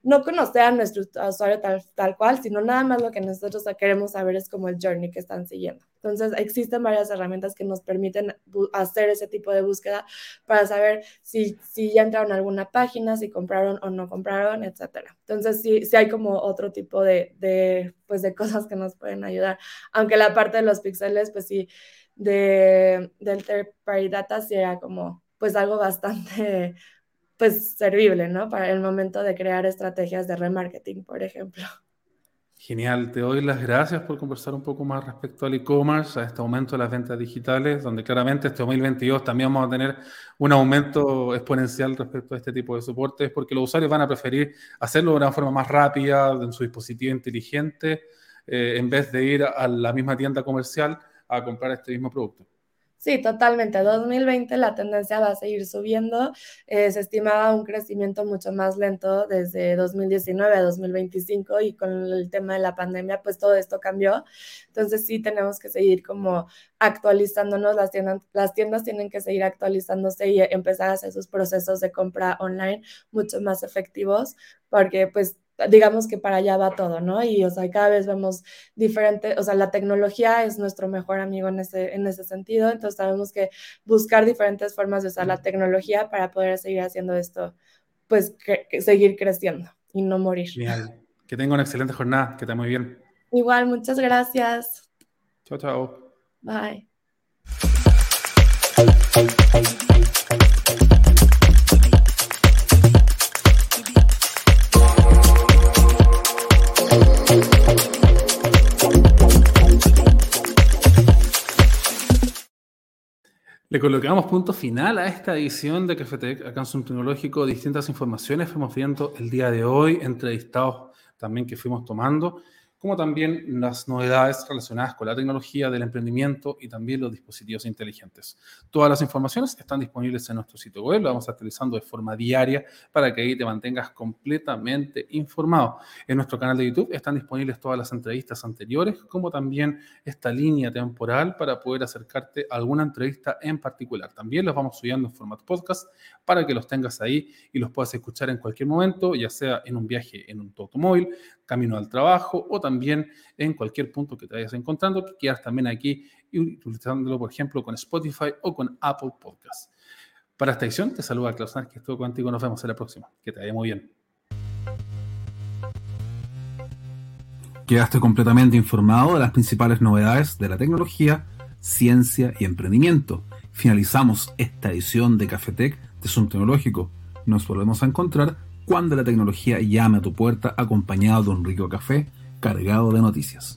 no conocer a nuestro usuario tal, tal cual, sino nada más lo que nosotros queremos saber es como el journey que están siguiendo. Entonces, existen varias herramientas que nos permiten hacer ese tipo de búsqueda para saber si, si ya entraron a alguna página, si compraron o no compraron, etc. Entonces, sí, sí hay como otro tipo de, de, pues, de cosas que nos pueden ayudar. Aunque la parte de los píxeles, pues sí, de, del third party data sí era como, pues algo bastante pues servible, ¿no? Para el momento de crear estrategias de remarketing, por ejemplo. Genial, te doy las gracias por conversar un poco más respecto al e-commerce, a este aumento de las ventas digitales, donde claramente este 2022 también vamos a tener un aumento exponencial respecto a este tipo de soportes, porque los usuarios van a preferir hacerlo de una forma más rápida, en su dispositivo inteligente, eh, en vez de ir a la misma tienda comercial a comprar este mismo producto. Sí, totalmente. 2020 la tendencia va a seguir subiendo. Eh, se estimaba un crecimiento mucho más lento desde 2019 a 2025 y con el tema de la pandemia, pues todo esto cambió. Entonces sí tenemos que seguir como actualizándonos. Las tiendas, las tiendas tienen que seguir actualizándose y empezar a hacer sus procesos de compra online mucho más efectivos porque pues digamos que para allá va todo, ¿no? Y, o sea, cada vez vemos diferente, o sea, la tecnología es nuestro mejor amigo en ese, en ese sentido, entonces tenemos que buscar diferentes formas de usar la tecnología para poder seguir haciendo esto, pues, seguir creciendo y no morir. Genial. Que tenga una excelente jornada, que esté muy bien. Igual, muchas gracias. Chao, chao. Bye. Colocamos punto final a esta edición de Cafetec, en Tecnológico. Distintas informaciones fuimos viendo el día de hoy, entrevistados también que fuimos tomando como también las novedades relacionadas con la tecnología del emprendimiento y también los dispositivos inteligentes. Todas las informaciones están disponibles en nuestro sitio web, lo vamos actualizando de forma diaria para que ahí te mantengas completamente informado. En nuestro canal de YouTube están disponibles todas las entrevistas anteriores, como también esta línea temporal para poder acercarte a alguna entrevista en particular. También los vamos subiendo en formato podcast para que los tengas ahí y los puedas escuchar en cualquier momento, ya sea en un viaje en un automóvil, camino al trabajo o también en cualquier punto que te vayas encontrando, que quieras también aquí utilizándolo, por ejemplo, con Spotify o con Apple Podcasts. Para esta edición, te saluda Klaus que estuvo contigo. Nos vemos en la próxima. Que te vaya muy bien. Quedaste completamente informado de las principales novedades de la tecnología, ciencia y emprendimiento. Finalizamos esta edición de Cafetec de Zoom Tecnológico. Nos volvemos a encontrar cuando la tecnología llame a tu puerta acompañado de un rico café cargado de noticias.